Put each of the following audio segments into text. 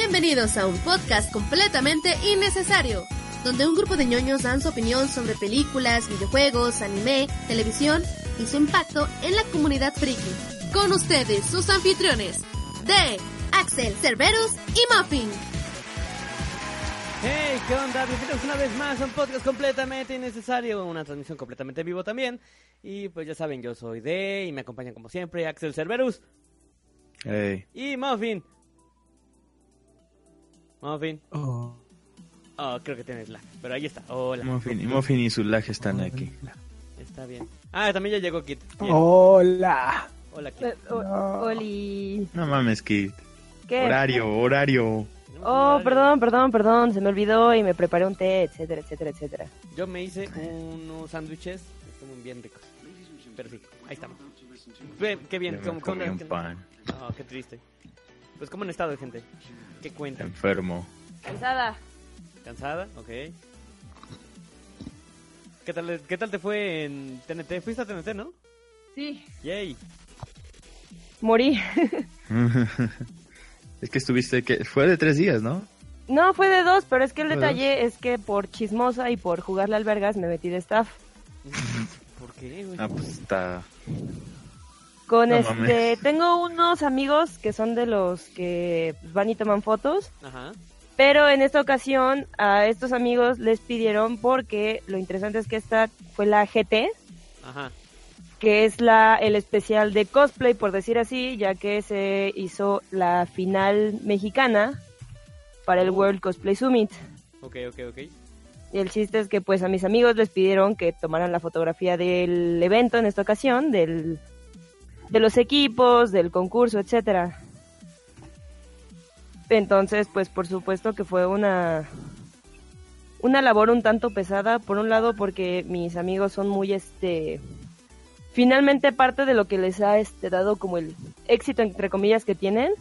Bienvenidos a un podcast completamente innecesario, donde un grupo de ñoños dan su opinión sobre películas, videojuegos, anime, televisión y su impacto en la comunidad friki. Con ustedes, sus anfitriones, de Axel, Cerberus y Muffin. Hey, ¿qué onda? Bienvenidos una vez más a un podcast completamente innecesario, una transmisión completamente en vivo también. Y pues ya saben, yo soy de y me acompañan como siempre Axel Cerberus Hey. y Muffin. Muffin. Oh. Oh, creo que tienes lag, pero ahí está. Hola. Muffin, y Muffin y su lag están aquí. Está bien. Ah, también ya llegó Kit. Bien. Hola. Hola, Kit. Eh, Oli. No mames, Kid. ¿Qué? Horario, horario. Oh, perdón, perdón, perdón. Se me olvidó y me preparé un té, etcétera, etcétera, etcétera. Yo me hice unos sándwiches, están bien ricos. Pero sí, ahí estamos. Qué bien, Yo me ¿cómo, cómo- comí un pan. Oh, qué triste. Pues, ¿cómo han estado, gente? ¿Qué cuentan? Enfermo. Cansada. ¿Cansada? Ok. ¿Qué tal, ¿Qué tal te fue en TNT? ¿Fuiste a TNT, no? Sí. Yay. Morí. es que estuviste, que fue de tres días, ¿no? No, fue de dos, pero es que el ¿Fue de detalle es que por chismosa y por jugarle al vergas me metí de staff. ¿Por qué, güey? Ah, pues está. Con No este, mames. tengo unos amigos que son de los que van y toman fotos, Ajá. pero en esta ocasión a estos amigos les pidieron porque lo interesante es que esta fue la GT, Ajá. que es la el especial de cosplay por decir así, ya que se hizo la final mexicana para el Oh. World Cosplay Summit. Ok, ok, ok. Y el chiste es que pues a mis amigos les pidieron que tomaran la fotografía del evento en esta ocasión, del de los equipos, del concurso, etcétera. Entonces, pues por supuesto que fue una una labor un tanto pesada, por un lado porque mis amigos son muy este finalmente parte de lo que les ha este dado como el éxito entre comillas que tienen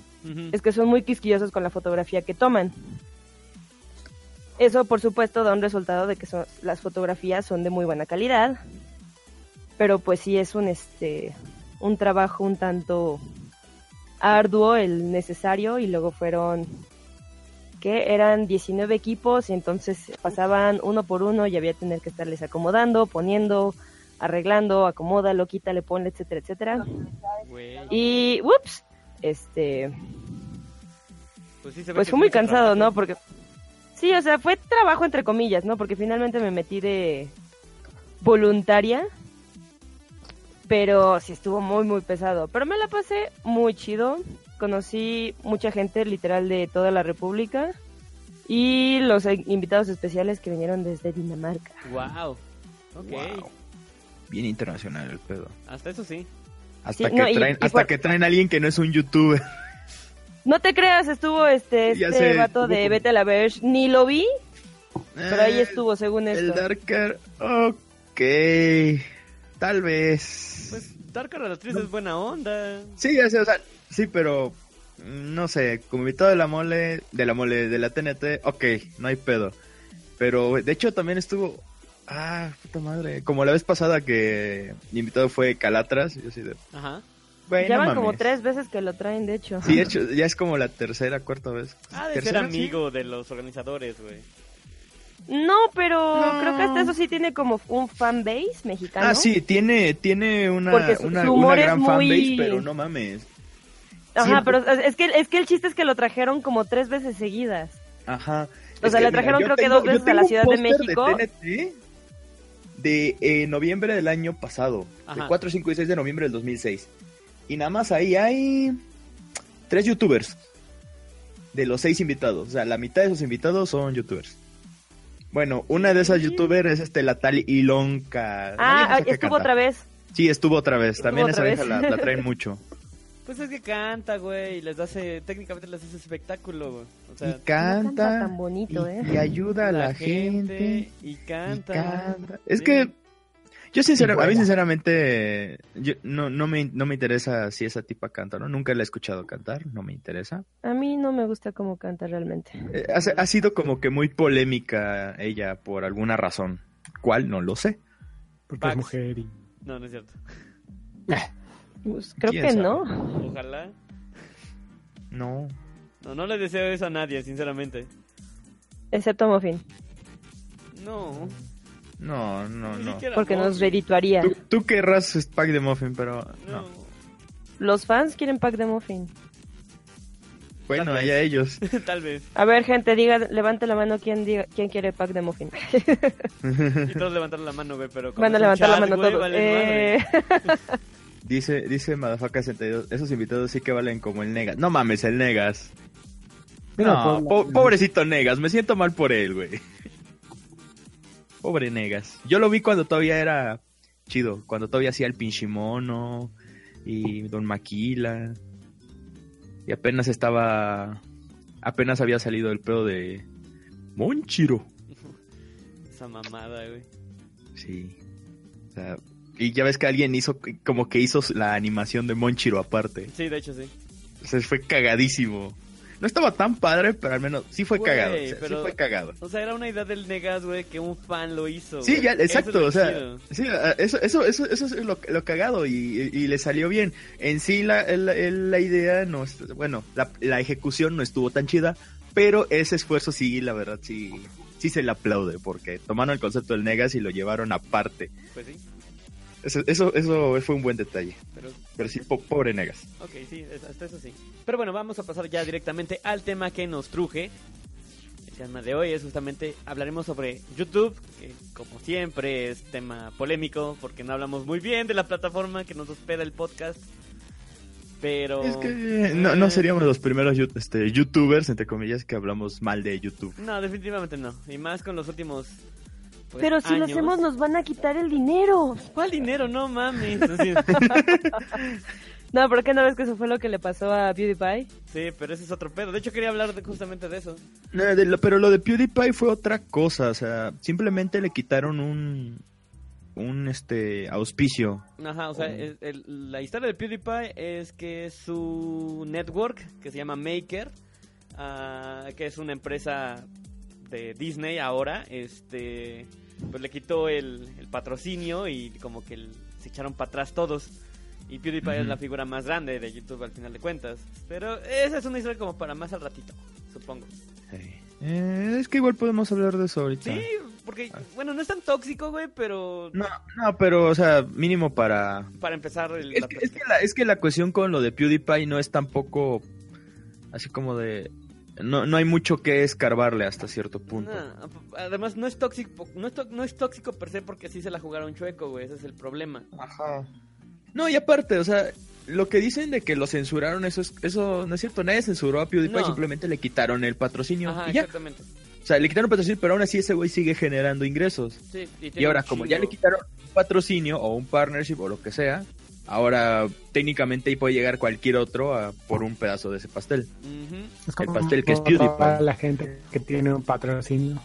es que son muy quisquillosos con la fotografía que toman. Eso, por supuesto, da un resultado de que son- las fotografías son de muy buena calidad, pero pues sí es un este un trabajo un tanto arduo el necesario y luego fueron que eran 19 equipos y entonces pasaban uno por uno y había que tener que estarles acomodando, poniendo, arreglando, acomódalo, quítale, ponle, etcétera, etcétera. Y ups, este Pues sí se pues fue muy cansado, trabajo. ¿no? Porque sí, o sea, fue trabajo entre comillas, ¿no? Porque finalmente me metí de voluntaria, pero sí estuvo muy muy pesado, pero me la pasé muy chido. Conocí mucha gente literal de toda la República y los invitados especiales que vinieron desde Dinamarca. Wow. Ok. Wow. Bien internacional el pedo. Hasta eso sí. Hasta, Sí, que, no, traen, y hasta por- que traen a alguien que no es un youtuber. No te creas, estuvo este este sé, vato de Vete a la Verge, ni lo vi, pero ahí Eh, estuvo según El esto. Darker. Ok. Tal vez. Pues Dark Relatriz es buena onda. Sí, ya sé, o sea, sí, pero mm, no sé, como invitado de la mole, de la mole, de la TNT, ok, no hay pedo. Pero de hecho también estuvo, ah, puta madre, como la vez pasada que mi invitado fue Calatras, yo sí de, Ajá. güey, Ya van como tres veces que lo traen, de hecho. Sí, de hecho, ya es como la tercera, cuarta vez. Ah, de ser amigo de los organizadores, güey. No, pero No. creo que hasta eso sí tiene como un fanbase mexicano. Ah, sí, tiene, tiene una, Porque su- una, su humor una es gran muy- fanbase, pero no mames. Ajá, pero es que, es que el chiste es que lo trajeron como tres veces seguidas. Ajá. O Es sea, le trajeron creo que dos veces a la Ciudad de México. TNT de eh, noviembre del año pasado. Ajá. De 4, 5 y 6 de noviembre del 2006. Y nada más ahí hay tres youtubers. De los seis invitados. O sea, la mitad de esos invitados son youtubers. Bueno, una de esas Sí. youtubers es este, la tal Ilonka. Ah, que estuvo canta. otra vez. Sí, estuvo otra vez. Estuvo También otra esa vieja vez. la, la traen mucho. Pues es que canta, güey. y Les hace, técnicamente les hace espectáculo, güey. O sea, y canta. canta tan bonito, y, ¿eh? y ayuda a la, gente. y y canta. canta. Es Sí. que yo sincera- Y a mí sinceramente yo, no, no, me, no me interesa si esa tipa canta, ¿no? Nunca la he escuchado cantar, no me interesa. A mí no me gusta cómo canta realmente. Eh, ha, ha sido como que muy polémica ella por alguna razón. ¿Cuál? No lo sé. Porque Pax. es mujer y... No, no es cierto. Pues, creo ¿Quién que sabe? no. Ojalá. No. No, no le deseo eso a nadie, sinceramente. Excepto a Muffin, No. No, no, no. porque nos redituaría. Tú, tú querrás pack de muffin, pero No. no. Los fans quieren pack de Muffin. Bueno, allá ellos. Tal vez. A ver, gente, diga, levante la mano quién, diga, quién quiere pack de Muffin. Y todos levantaron la mano, güey, pero como Van a levantar la chat, mano güey, todos. vale. Eh, Dice, dice Madafaka 62, esos invitados sí que valen como el Negas. No mames, el Negas. No, po- pobrecito Negas, me siento mal por él, güey. Pobre Negas. Yo lo vi cuando todavía era chido, cuando todavía hacía el Pinchimono y Don Maquila. Y apenas estaba, apenas había salido el pedo de Monchiro. Esa mamada, güey. Sí. O sea, y ya ves que alguien hizo, como que hizo la animación de Monchiro aparte. Sí, de hecho sí. O sea, fue cagadísimo. No estaba tan padre, pero al menos sí fue cagado. o sea, pero- Sí fue cagado. O sea, era una idea del Negas, güey, que un fan lo hizo. Sí, ya, exacto, o sea, chido. sí, eso, eso, eso, eso es lo, lo cagado y, y- y le salió bien. En sí la, el- la idea no, es- bueno, la, la ejecución no estuvo tan chida, pero ese esfuerzo sí, la verdad, sí, sí se le aplaude, porque tomaron el concepto del Negas y lo llevaron aparte. Pues sí, Eso, eso, eso fue un buen detalle, pero... pero sí, po- pobre Negas. Ok, sí, hasta eso sí. Pero bueno, vamos a pasar ya directamente al tema que nos truje. El tema de hoy es justamente, hablaremos sobre YouTube, que como siempre es tema polémico, porque no hablamos muy bien de la plataforma que nos hospeda el podcast. Pero... Es que no, no seríamos los primeros este, youtubers, entre comillas, que hablamos mal de YouTube. No, definitivamente no. Y más con los últimos... Pero si lo hacemos nos van a quitar el dinero. ¿Cuál dinero? No mames. No, ¿por qué no ves que eso fue lo que le pasó a PewDiePie? sí, pero ese es otro pedo. De hecho, quería hablar de- justamente de eso. No, de lo- pero lo de PewDiePie fue otra cosa, o sea, simplemente le quitaron un un este auspicio. Ajá, o sea, el- el- la historia de PewDiePie es que su network, que se llama Maker, ah, que es una empresa de Disney ahora, este, pues le quitó el, el patrocinio y como que el- se echaron para atrás todos. Y PewDiePie es la figura más grande de YouTube al final de cuentas. Pero esa es una historia como para más al ratito, supongo. Eh, es que igual podemos hablar de eso ahorita. Sí, porque, bueno, no es tan tóxico, güey, pero No, no, pero o sea, mínimo para para empezar el, es la que, es que la, es que la cuestión con lo de PewDiePie no es tampoco así como de no, no hay mucho que escarbarle hasta cierto punto. Nah, además, no es tóxico no es, tó- no es tóxico per se porque sí se la jugaron chueco, güey. Ese es el problema. Ajá. No, y aparte, o sea, lo que dicen de que lo censuraron, eso es, eso no es cierto, nadie censuró a PewDiePie, No. simplemente le quitaron el patrocinio. Ajá, y ya. exactamente. O sea, le quitaron el patrocinio, pero aún así ese güey sigue generando ingresos. Sí, y, Y ahora, un como ya le quitaron un patrocinio o un partnership o lo que sea, ahora técnicamente ahí puede llegar cualquier otro a, por un pedazo de ese pastel. Es como el pastel que es PewDiePie. la gente que tiene un patrocinio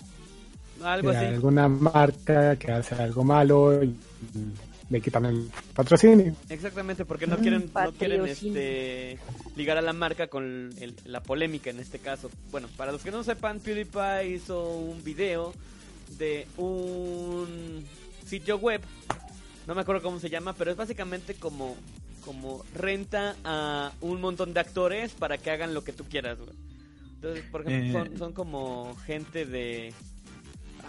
Algo de así. alguna marca que hace algo malo y le quitan el patrocinio. Exactamente, porque no quieren, no quieren este, ligar a la marca con el- la polémica en este caso. Bueno, para los que no sepan, PewDiePie hizo un video de un sitio web, no me acuerdo cómo se llama, pero es básicamente como, como renta a un montón de actores para que hagan lo que tú quieras, güey. Entonces, por ejemplo, Eh. son, son como gente de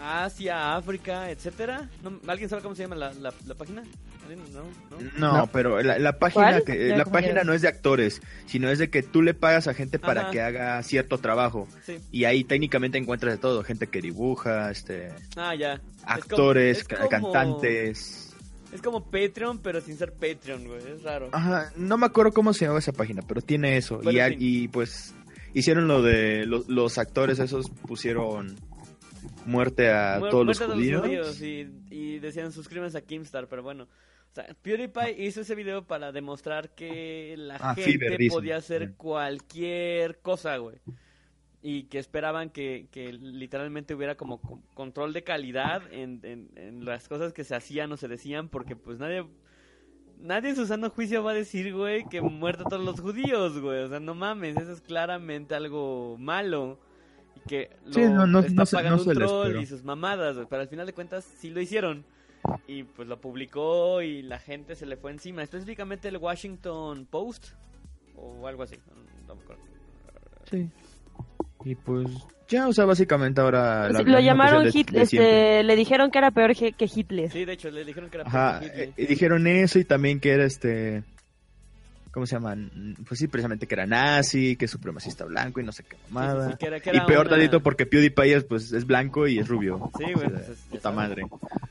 Asia, África, etcétera. ¿No- ¿Alguien sabe cómo se llama la, la, la página? ¿Alguien? ¿No? ¿No? No, pero la, la página ¿Cuál? que Ya, la ¿cómo página no es de actores, sino es de que tú le pagas a gente para Ajá. que haga cierto trabajo Sí. y ahí técnicamente encuentras de todo, gente que dibuja, este Ah, ya. Es como- actores, es ca- como- cantantes. Es como Patreon, pero sin ser Patreon, güey. Es raro. Ajá, no me acuerdo cómo se llama esa página, pero tiene eso Bueno, y, y pues hicieron lo de los, los actores esos pusieron muerte a todos los a judíos. y, y decían suscríbanse a Kimstar, pero bueno. O sea, PewDiePie hizo ese video para demostrar que la Ah, gente podía hacer cualquier cosa, güey. Y que esperaban que, que literalmente hubiera como co- control de calidad en, en, en las cosas que se hacían o se decían, porque pues nadie... Nadie en su sano juicio va a decir, güey, que muerta a todos los judíos, güey. O sea, no mames, eso es claramente algo malo. Y que lo Sí, no, no- está no pagando un troll y sus mamadas, güey. Pero al final de cuentas sí lo hicieron. Y pues lo publicó y la gente se le fue encima. Específicamente el Washington Post o algo así. No me acuerdo. Sí. Y pues ya, o sea, básicamente ahora... la- la lo misma llamaron cuestión Hit, de- de siempre. este, le dijeron que era peor que, que Hitler. Sí, de hecho, le dijeron que era Ajá, peor que Hitler. eh, y dijeron eso y también que era este... ¿Cómo se llaman? Pues sí, precisamente que era nazi, que es supremacista blanco y no sé qué Sí, sí, mamada. sí, que era- que Y era peor una- tantito porque PewDiePie es, pues, es blanco y es rubio. Sí, güey, O sea, pues es- ya puta sabes. madre.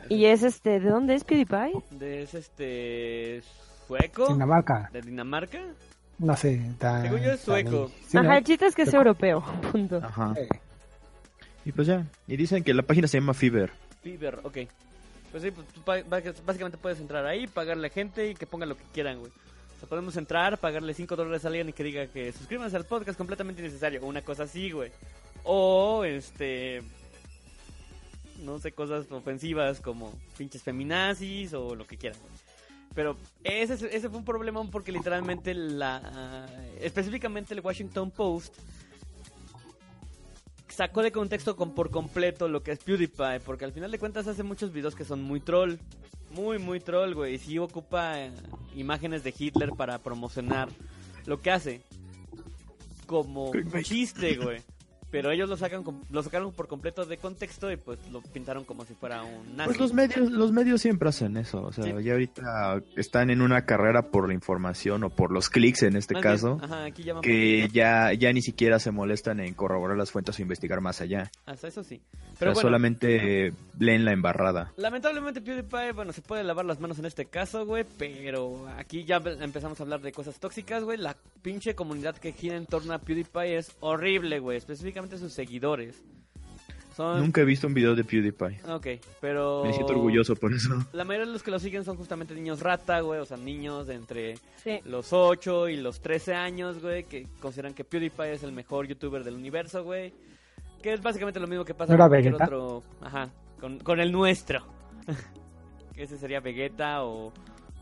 Y es este, ¿de dónde es PewDiePie? De es este sueco Dinamarca, de Dinamarca. No sé. Tan, Según yo es sueco. Sí, Ajá, ¿no? el chiste es que es europeo, punto. Ajá. Eh, Y pues ya. Y dicen que la página se llama Fever. Fever, ok. Pues sí, pues tú ba- básicamente puedes entrar ahí, pagarle a gente y que pongan lo que quieran, güey. O sea, podemos entrar, pagarle 5 dólares a alguien y que diga que suscríbanse al podcast completamente innecesario. Una cosa así, güey. O, este... No sé, cosas ofensivas como pinches feminazis o lo que quieran. güey. Pero ese, es- ese fue un problema porque literalmente la... específicamente el Washington Post sacó de contexto con, por completo lo que es PewDiePie, porque al final de cuentas hace muchos videos que son muy troll. Muy, muy troll, güey. Y sí ocupa eh, imágenes de Hitler para promocionar lo que hace. Como chiste, güey. Pero ellos lo sacan lo sacaron por completo de contexto y pues lo pintaron como si fuera un nazi. Pues los medios, los medios siempre hacen eso. O sea, Sí. ya ahorita están en una carrera por la información o por los clics en este Más caso. ajá, aquí Que ya, ya ni siquiera se molestan en corroborar las fuentes o investigar más allá. hasta eso sí. Pero bueno, solamente eh, leen la embarrada. Lamentablemente PewDiePie, bueno, se puede lavar las manos en este caso, güey, pero aquí ya empezamos a hablar de cosas tóxicas, güey. La pinche comunidad que gira en torno a PewDiePie es horrible, güey, específicamente sus seguidores. Son... Nunca he visto un video de PewDiePie. Ok, pero... Me siento orgulloso por eso. La mayoría de los que lo siguen son justamente niños rata, güey, o sea, niños de entre Sí. los 8 y los 13 años, güey, que consideran que PewDiePie es el mejor youtuber del universo, güey. Que es básicamente lo mismo que pasa ¿No era con cualquier otro... Ajá, con, con el nuestro. que ese sería Vegeta o...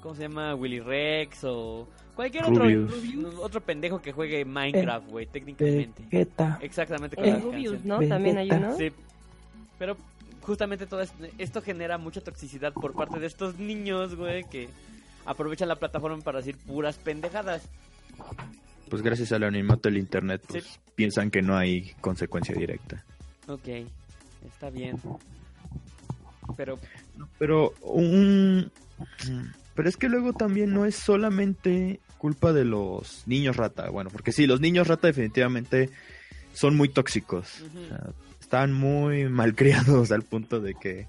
¿Cómo se llama? Willy Rex o... Cualquier otro, Rubius. otro pendejo que juegue Minecraft, güey, técnicamente. Vegeta. Exactamente. con El Rubius, canción. ¿no? Vegeta. También hay uno. Sí. Pero justamente todo esto, esto genera mucha toxicidad por parte de estos niños, güey, que aprovechan la plataforma para decir puras pendejadas. Pues gracias al anonimato del internet, pues Sí. piensan que no hay consecuencia directa. Ok, está bien. Pero, Pero un... Pero es que luego también no es solamente culpa de los niños rata. Bueno, porque sí, los niños rata definitivamente son muy tóxicos. Ujú. O sea, están muy malcriados al punto de que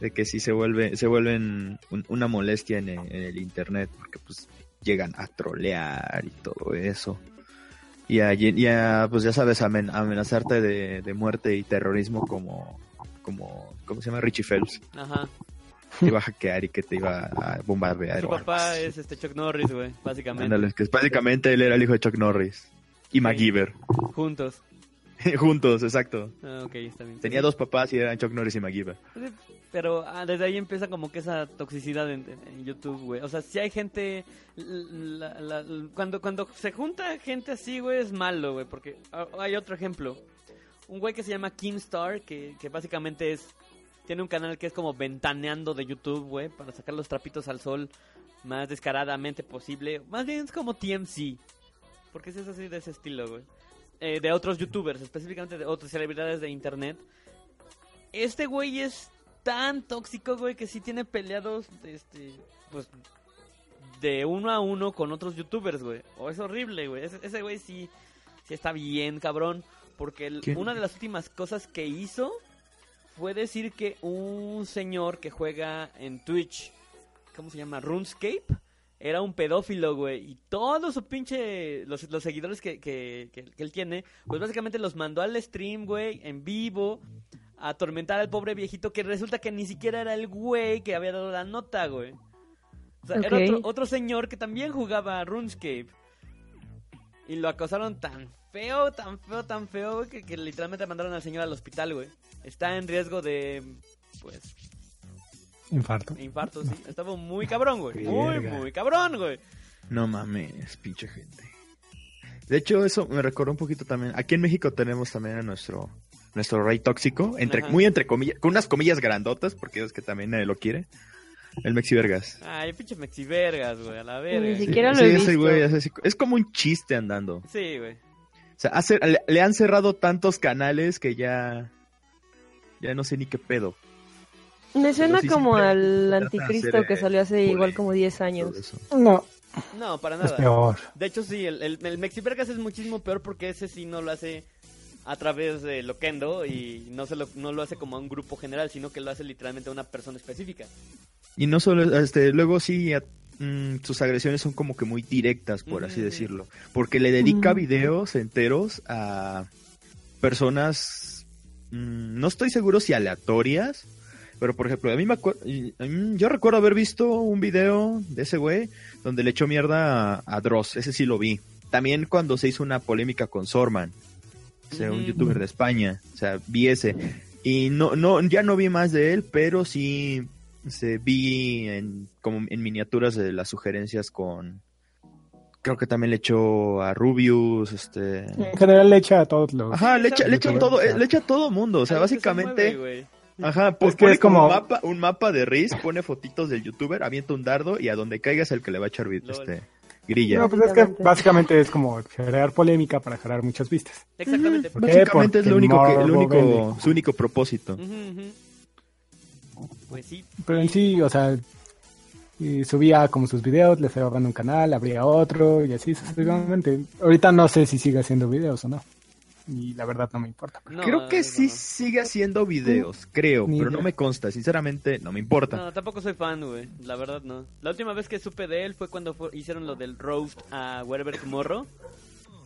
de que sí se vuelve se vuelven un- una molestia en el, en el internet porque pues llegan a trolear y todo eso. Y a, y a, pues ya sabes, amen- amenazarte de, de muerte y terrorismo como, como, ¿cómo se llama? Richie Phelps. ajá. Te iba a hackear y que te iba a bombardear. Su papá es este Chuck Norris, güey, básicamente. Ándale, que básicamente él era el hijo de Chuck Norris. Y MacGyver. Juntos. Juntos, exacto. Ah, ok, está bien. Tenía dos papás y eran Chuck Norris y MacGyver. Pero ah, desde ahí empieza como que esa toxicidad en, YouTube, güey. O sea, si hay gente... la- la- la- cuando, cuando se junta gente así, güey, es malo, güey. Porque ah, hay otro ejemplo. Un güey que se llama Kingstar, que, que básicamente es... Tiene un canal que es como ventaneando de YouTube, güey, para sacar los trapitos al sol más descaradamente posible. Más bien es como TMC. Porque es así de ese estilo, güey. Eh, de otros youtubers, específicamente de otras celebridades de internet. Este güey es tan tóxico, güey, que sí tiene peleados, este, pues, de uno a uno con otros youtubers, güey. O es horrible, güey. Ese, ese güey sí, sí está bien, cabrón. Porque una de las últimas cosas que hizo fue decir que un señor que juega en Twitch, ¿cómo se llama? RuneScape, era un pedófilo, güey. Y todos su pinche. Los, los seguidores que, que, que- que él tiene, pues básicamente los mandó al stream, güey, en vivo, a atormentar al pobre viejito, que resulta que ni siquiera era el güey que había dado la nota, güey. O sea, era otro, otro señor que también jugaba a RuneScape. Y lo acosaron tan feo, tan feo, tan feo, güey, que, que literalmente mandaron al señor al hospital, güey. Está en riesgo de, pues, Infarto. infarto, sí. Estaba muy cabrón, güey. Muy, muy cabrón, güey. No mames, pinche gente. De hecho, eso me recordó un poquito también. Aquí en México tenemos también a nuestro nuestro rey tóxico, entre, Ajá. muy entre comillas, con unas comillas grandotas, porque es que también nadie lo quiere. El Mexi Vergas. Ay, pinche mexivergas, güey, a la verga. Ni Sí, siquiera lo sí, he ese visto. güey es, así- es como un chiste andando. güey. O sea, hace- le, le han cerrado tantos canales que ya. Ya no sé ni qué pedo. Me suena sí, como al anticristo hacer, que eh, salió hace igual como 10 años. No, No, para es nada. peor. De hecho, sí, el, el, el Mexivergas es muchísimo peor porque ese sí no lo hace a través de Loquendo y no, se lo, no lo hace como a un grupo general, sino que lo hace literalmente a una persona específica. Y no solo, este, luego sí, a- mm, sus agresiones son como que muy directas, por así decirlo. Porque le dedica Mm. videos enteros a personas, mm, no estoy seguro si aleatorias, pero por ejemplo, a mí me acuerdo, yo recuerdo haber visto un video de ese güey donde le echó mierda a, a Dross, ese sí lo vi. También cuando se hizo una polémica con Sorman, o sea, un youtuber de España, o sea, vi ese. Y no, no, ya no vi más de él, pero sí se vi en, como en miniaturas de las sugerencias con, creo que también le echó a Rubius, este... En general le echa a todos los... Ajá, le echa, le echa a todo, sea, le echa a todo mundo, o sea, básicamente... mueve. Ajá, po- Es que pone es como- como un mapa, un mapa de Riz, pone fotitos del youtuber, avienta un dardo y a donde caiga es el que le va a echar este, grilla. No, pues es que Básicamente. es como generar polémica para generar muchas vistas. Exactamente. Básicamente es Porque lo único que, morbo único, su único propósito. Pues sí. Pero en sí, o sea, y subía como sus videos, le cerraban un canal, abría otro y así sucesivamente. Ahorita no sé si sigue haciendo videos o no. Y la verdad no me importa. No, creo que sí no. sigue haciendo videos, creo, Ni pero idea. no me consta, sinceramente no me importa. No, tampoco soy fan, güey. La verdad, no. La última vez que supe de él fue cuando fue- hicieron lo del roast a Werber Tomorrow.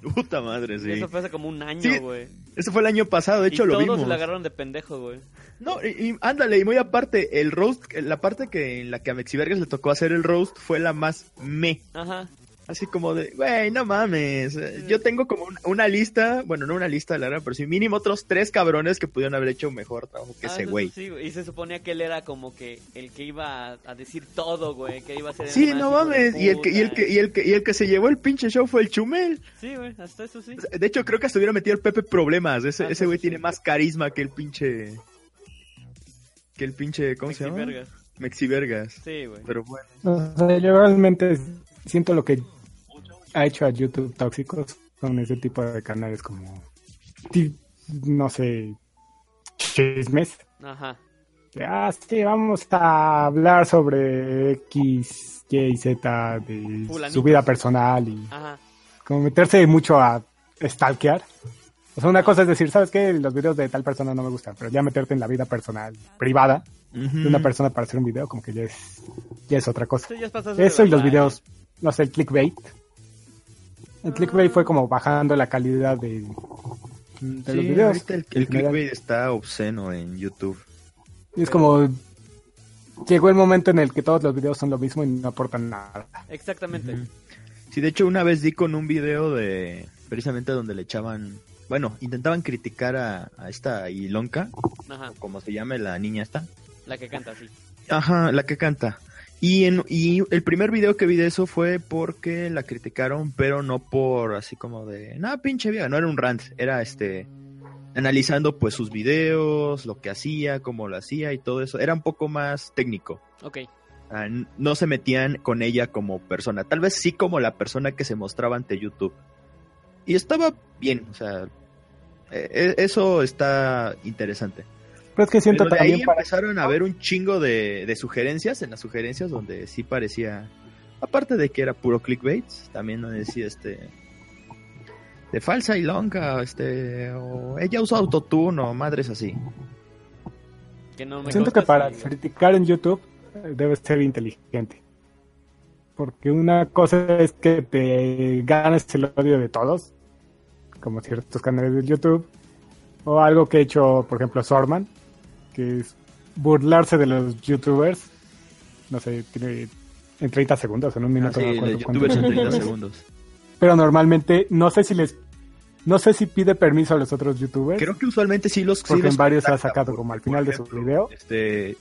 Puta madre, sí. Eso fue hace como un año, Sí, güey. Eso fue el año pasado, de hecho y lo todos vimos. se la agarraron de pendejo, güey. No, y, y ándale, y muy aparte, el roast, la parte que en la que a Mexivergas le tocó hacer el roast fue la más me. Ajá. Así como de, güey, no mames. eh, Yo tengo como una, una lista, bueno, no una lista de la verdad, pero sí mínimo otros tres cabrones que pudieron haber hecho mejor trabajo que Ah, ese güey. sí, güey. y se suponía que él era como que el que iba a, a decir todo, güey. Que iba a ser Sí, no mames. Y el, que, y, el que, y, el que, y el que se llevó el pinche show fue el Chumel. Sí, güey, hasta eso sí. De hecho, creo que hasta hubiera metido el Pepe Problemas. Ese, Ah, ese sí, güey sí, tiene más carisma que el pinche. Que el pinche. ¿Cómo se llama? Mexivergas. Mexivergas. Sí, güey. Pero bueno. O sea, yo realmente siento lo que ha hecho a YouTube tóxicos con ese tipo de canales como, no sé, chismes. Ajá. Ah, sí, vamos a hablar sobre X, Y, Z de su vida personal y Ajá. como meterse mucho a stalkear. O sea, una cosa es decir, ¿sabes qué? Los videos de tal persona no me gustan, pero ya meterte en la vida personal, privada, de una persona para hacer un video, como que ya es, ya es otra cosa. Sí, ya Eso y los videos, no sé, el clickbait. El clickbait fue como bajando la calidad de, de los videos. ahorita el, clickbait está obsceno en YouTube. Y es como, llegó el momento en el que todos los videos son lo mismo y no aportan nada. Exactamente. Sí, de hecho, una vez di con un video de. Precisamente donde le echaban. Bueno, intentaban criticar a, a esta Ilonka, Ajá. como se llame la niña esta. La que canta, sí. Ajá, la que canta. Y, en, y el primer video que vi de eso fue porque la criticaron, pero no por así como de, no, pinche vieja, no era un rant, era este, analizando pues sus videos, lo que hacía, cómo lo hacía y todo eso. Era un poco más técnico. Ok. Ah, no se metían con ella como persona, tal vez sí como la persona que se mostraba ante YouTube. Y estaba bien, o sea, eh, e- eso está interesante. Pero es que siento Pero de ahí también para... empezaron a ver un chingo de, de sugerencias, en las sugerencias donde sí parecía, aparte de que era puro clickbait, también donde decía este de falsa y longa, este, o ella usó autotune o madres así. Que no me Siento que para criticar en YouTube eh, debes ser inteligente. Porque una cosa es que te ganes el odio de todos, como ciertos canales de YouTube, o algo que ha hecho, por ejemplo, Sorman, que es burlarse de los YouTubers, no sé, tiene en 30 segundos, en un minuto. No cuánto youtubers en tiempo 30 es. segundos. Pero normalmente, no sé si les, no sé si pide permiso a los otros YouTubers. Creo que usualmente sí los sí Porque los en varios ha sacado por- como al final de su video. Este,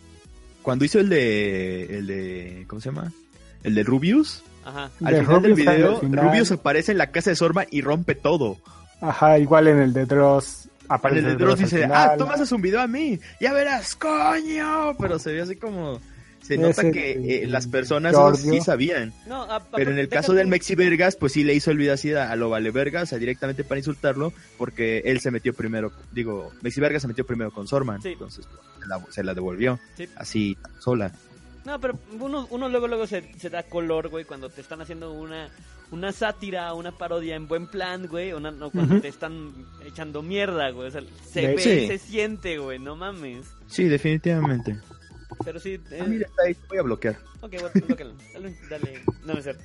cuando hizo el de, el de, ¿cómo se llama? El de Rubius. Ajá. Al De final del Rubius al video, final. Rubius aparece en la casa de Sorma y rompe todo. Ajá, igual en el de Dross aparece el de Dross dice, final. ah, tú me haces un video a mí, ya verás, coño. Pero se ve así como, se nota Ese, que eh, las personas sí sabían. No, a- Pero en el caso del Mexi Vergas, pues sí le hizo el video así a lo Vale Vergas, o sea, directamente para insultarlo, porque él se metió primero, digo, Mexi Vergas se metió primero con Sorman, Sí. entonces pues, se, la, se la devolvió, Sí. así, sola. No, pero uno, uno luego luego se, se da color, güey, cuando te están haciendo una, una sátira, una parodia en buen plan, güey, una- o cuando te están echando mierda, güey. O sea, se De- ve, Sí. se siente, güey, no mames. Sí, definitivamente. Pero sí, eh, Ah, mira, está ahí, voy a bloquear. ok, bueno, blóquenlo. dale, dale, no me cierto.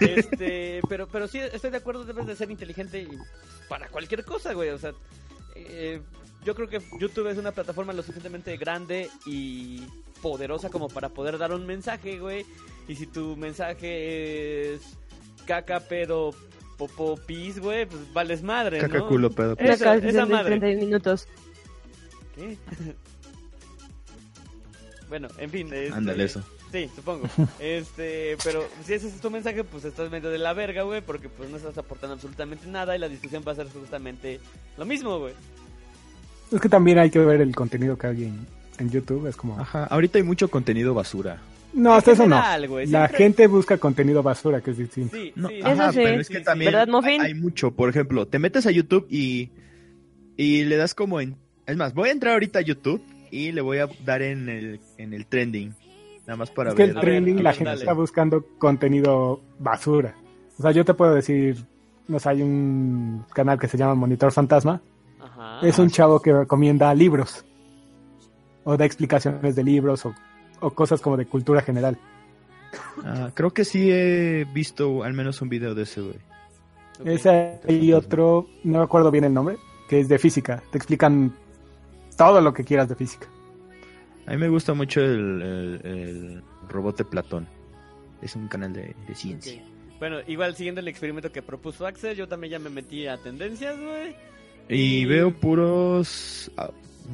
Este, pero, pero sí, estoy de acuerdo, debes de ser inteligente y para cualquier cosa, güey, o sea, eh, yo creo que YouTube es una plataforma lo suficientemente grande y poderosa como para poder dar un mensaje, güey. Y si tu mensaje es caca, pedo, popo, pis, güey, pues vales madre, Caca, ¿no? culo, pedo. Esa- canción esa de madre. 31 minutos. ¿Qué? bueno, en fin. este, Ándale, eso. Sí, supongo. Este, pero si ese es tu mensaje, pues estás medio de la verga, güey, porque pues no estás aportando absolutamente nada y la discusión va a ser justamente lo mismo, güey. Es que también hay que ver el contenido que hay en, YouTube. Es como. Ajá, ahorita hay mucho contenido basura. No, hasta eso no. güey, La siempre- gente busca contenido basura, que es distinto. Sí, No, sí. Eso ajá, sí. pero es que Sí, también ¿Verdad, hay, hay mucho. Por ejemplo, te metes a YouTube y, y le das como en... Es más, voy a entrar ahorita a YouTube y le voy a dar en el, en el trending. Nada más para Es que ver. el A ver, trending, la ver, gente dale. está buscando contenido basura. O sea, yo te puedo decir, no sé, hay un canal que se llama Monitor Fantasma. Ajá. es un chavo que recomienda libros. O da explicaciones de libros o, o cosas como de cultura general. Ah, creo que sí he visto al menos un video de ese, güey. Ese y otro, no me acuerdo bien el nombre, que es de física. Te explican todo lo que quieras de física. A mí me gusta mucho el, el, el robot de Platón. Es un canal de, de ciencia. Bueno, igual siguiendo el experimento que propuso Axel, yo también ya me metí a tendencias, güey. Y veo puros...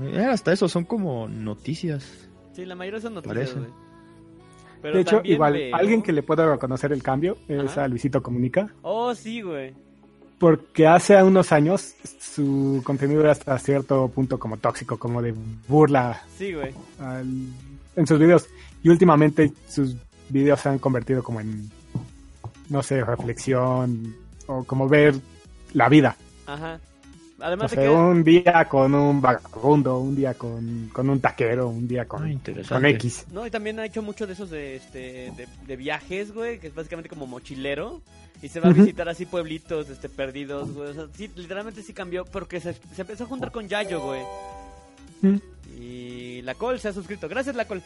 eh, hasta eso, son como noticias. Sí, la mayoría son noticias, Parece. güey. Pero de hecho, igual, veo- alguien que le pueda reconocer el cambio es Ajá. a Luisito Comunica. Oh, sí, güey. Porque hace unos años su contenido era hasta cierto punto como tóxico, como de burla Sí, güey. al- en sus videos. Y últimamente sus videos se han convertido como en, no sé, reflexión o como ver la vida. Ajá. No Además de que... un día con un vagabundo, un día con, con un taquero, un día con, Ah, con. X. No, y también ha hecho mucho de esos de, este, de, de viajes, güey, que es básicamente como mochilero. Y se va a visitar así pueblitos este, perdidos, güey. O sea, sí, literalmente sí cambió, porque se, se empezó a juntar con Yayo, güey. Mm. Y la Col se ha suscrito. Gracias, la Col.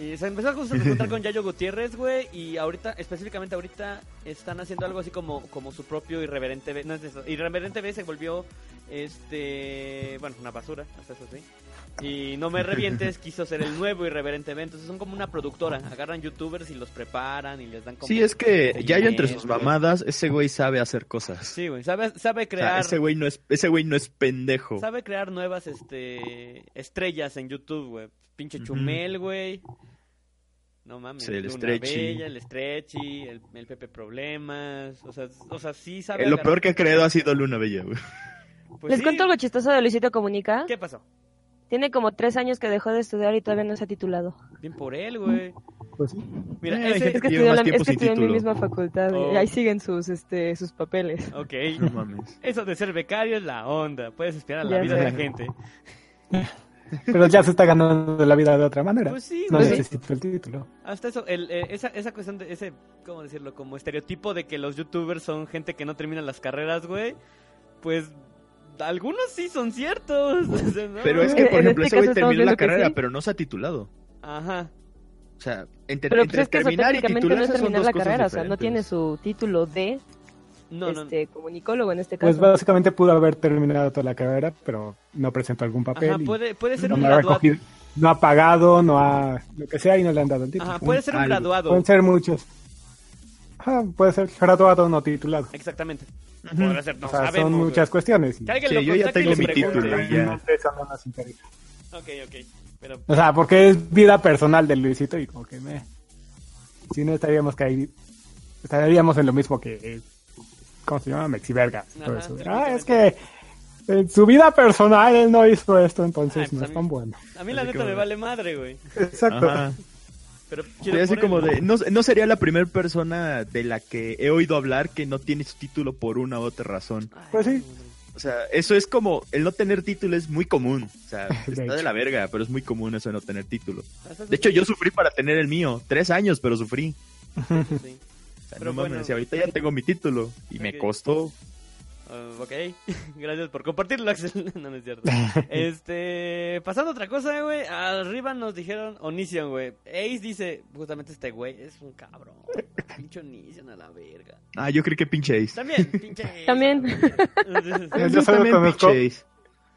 Y se empezó a juntar con Yayo Gutiérrez, güey. Y ahorita, específicamente ahorita, están haciendo algo así como, como su propio Irreverente B. No es eso. Irreverente B se volvió, este. Bueno, una basura, hasta eso sí. Y No Me Revientes quiso ser el nuevo Irreverente B. Entonces son como una productora. Agarran youtubers y los preparan y les dan como. Sí, es que ya yo entre sus mamadas, ese güey sabe hacer cosas. Sí, güey. Sabe, sabe O sea, crear. ese güey no es, ese güey no es pendejo. Sabe crear nuevas este estrellas en YouTube, güey. Pinche Ujú. Chumel, güey. No mames. Sí, el Luna Stretchy. Bella, el Stretchy, el, el Pepe Problemas. O sea, o sea sí sabe. Eh, lo peor que ha creado ha sido Luna Bella, güey. Pues Les sí. cuento algo chistoso de Luisito Comunica. ¿Qué pasó? Tiene como tres años que dejó de estudiar y todavía no se ha titulado. Bien por él, güey. Pues sí. Mira, Eh, ese... Es que estudió, la- es que estudió en mi misma facultad y Oh. ahí siguen sus este sus papeles. Ok. No mames. Eso de ser becario es la onda. Puedes esperar la Ya vida sé. de la gente. Pero ya se está ganando la vida de otra manera. Pues sí, no güey. necesito el título. Hasta eso, el, eh, esa, esa cuestión de ese, ¿cómo decirlo? Como estereotipo de que los youtubers son gente que no termina las carreras, güey. Pues algunos sí son ciertos. Pero es que, En por ejemplo, este ese güey terminó la carrera, sí. pero no se ha titulado. Ajá. O sea, entre, Pero pues entre es que eso terminar y técnicamente no es titularse son terminar dos la cosas carrera, o sea, no tiene su título de No, no. este comunicólogo en este Pues caso. básicamente pudo haber terminado toda la carrera, pero no presentó algún papel. Ajá, y puede, puede ser no, un ha graduado. recogido- no ha pagado, no ha. lo que sea, y no le han dado el título. Ajá, puede ser un algo. graduado. Pueden ser muchos. Ajá, puede ser graduado no titulado. Exactamente. Podrá ser, no o sea, sabemos. son güey. muchas cuestiones. y- Que alguien Sí, lo yo ya tengo mi título. y ya. Realmente eso no nos interesa. Ok, ok. Pero, O sea, porque es vida personal de Luisito y como que me... Si no estaríamos caí... estaríamos en lo mismo que... eh, ¿Cómo se llama? Mexiverga. todo Ajá, eso. sí, Ah, es que en su vida personal él no hizo esto, entonces Ay, pues no a es mí- tan bueno. a mí la Así neta me vale madre, güey. Exacto. Ajá. Pero Sí, así como de, no, no sería la primera persona de la que he oído hablar que no tiene su título por una u otra razón. Ay, Pues sí. O sea, eso es como, el no tener título es muy común. O sea, De está de la verga, pero es muy común eso de no tener título. De hecho, yo sufrí para tener el mío. Tres años, pero sufrí. Sí. Sea, Pero no mames, bueno. y ahorita ya tengo mi título. Y me costó. Ah, ok, gracias por compartirlo, Axel. no, no es cierto. Este, pasando a otra cosa, güey. Arriba nos dijeron Onision, güey. Ace dice, justamente este güey es un cabrón. Pinche Onision a la verga. Ah, yo creí que pinche Ace. También, pinche Ace. También. Yo solo también conozco- pinche Ace.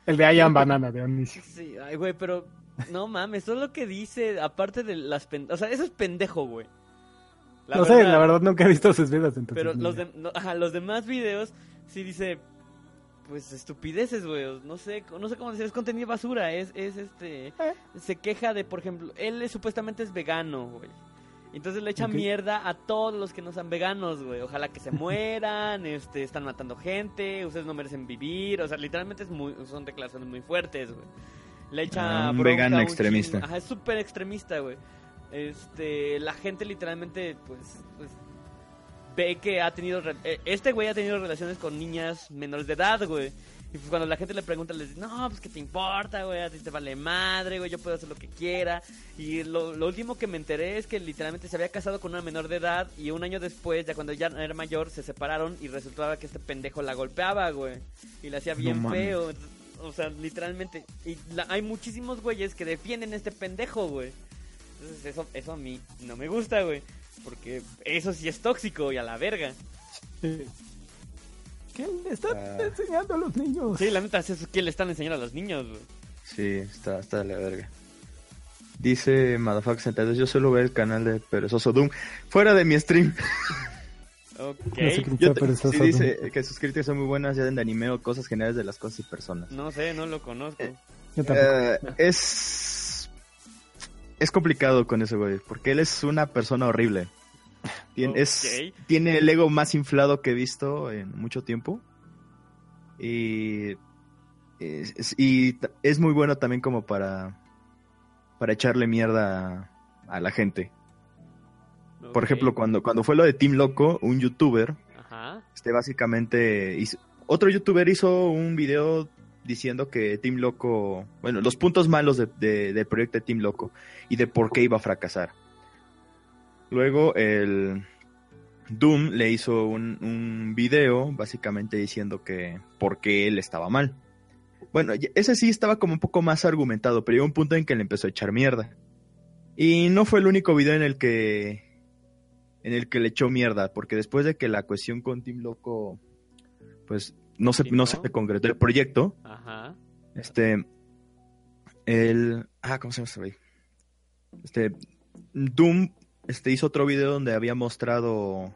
El de I Am Banana de Onision. Sí, ay, güey, pero no mames, todo lo que dice, aparte de las pen... O sea, eso es pendejo, güey. La no sé, la verdad nunca he visto sus videos. Entonces, Pero los, de- no, ajá, los demás videos sí dice, pues estupideces, güey. No sé, no sé cómo decir, es contenido basura. Es, es este, se queja de, por ejemplo, él es- supuestamente es vegano, güey. Entonces le echa mierda a todos los que no sean veganos, güey. Ojalá que se mueran, este, están matando gente, ustedes no merecen vivir. O sea, literalmente es muy, son declaraciones muy fuertes, güey. Le echa Ah, un vegano a un extremista. Ajá, es súper extremista, güey. Este, la gente literalmente, pues, pues ve que ha tenido eh, este güey ha tenido relaciones con niñas menores de edad, güey. Y pues cuando la gente le pregunta, les dice, no, pues que te importa, güey, a ti te vale madre, güey, yo puedo hacer lo que quiera. Y lo, lo último que me enteré es que literalmente se había casado con una menor de edad y un año después, ya cuando ya era mayor, se separaron y resultaba que este pendejo la golpeaba, güey. Y la hacía bien feo. O sea, literalmente. Y la- hay muchísimos güeyes que defienden a este pendejo, güey. Entonces eso, eso a mí no me gusta, güey. Porque eso sí es tóxico y a la verga. Sí. ¿Qué le están Ah. enseñando a los niños? Sí, la neta, eso es que le están enseñando a los niños, güey. Sí, está, está de la verga. Dice Motherfucker 72, yo suelo ver el canal de Perezoso Doom fuera de mi stream. Ok. Yo te- sí ¿no? dice que sus críticas son muy buenas, ya de anime o cosas generales de las cosas y personas. No sé, no lo conozco. Yo tampoco. Eh, es es complicado con ese güey, porque él es una persona horrible. Tien- es- tiene el ego más inflado que he visto en mucho tiempo. Y es, es- y ta- es muy bueno también como para para echarle mierda a, a la gente. Por ejemplo, cuando cuando fue lo de Team Loco, un youtuber Ajá. este básicamente hizo- otro youtuber hizo un video diciendo que Team Loco, bueno, los puntos malos de- de- del proyecto de Team Loco y de por qué iba a fracasar. Luego el Doom le hizo un, un video básicamente diciendo que por qué él estaba mal. Bueno, ese sí estaba como un poco más argumentado, pero llegó un punto en que le empezó a echar mierda. Y no fue el único video en el que en el que le echó mierda, porque después de que la cuestión con Team Loco, pues no se, no se concretó el proyecto, Ajá. este, el, ah, ¿cómo se llama este güey? Este, Doom, este, hizo otro video donde había mostrado,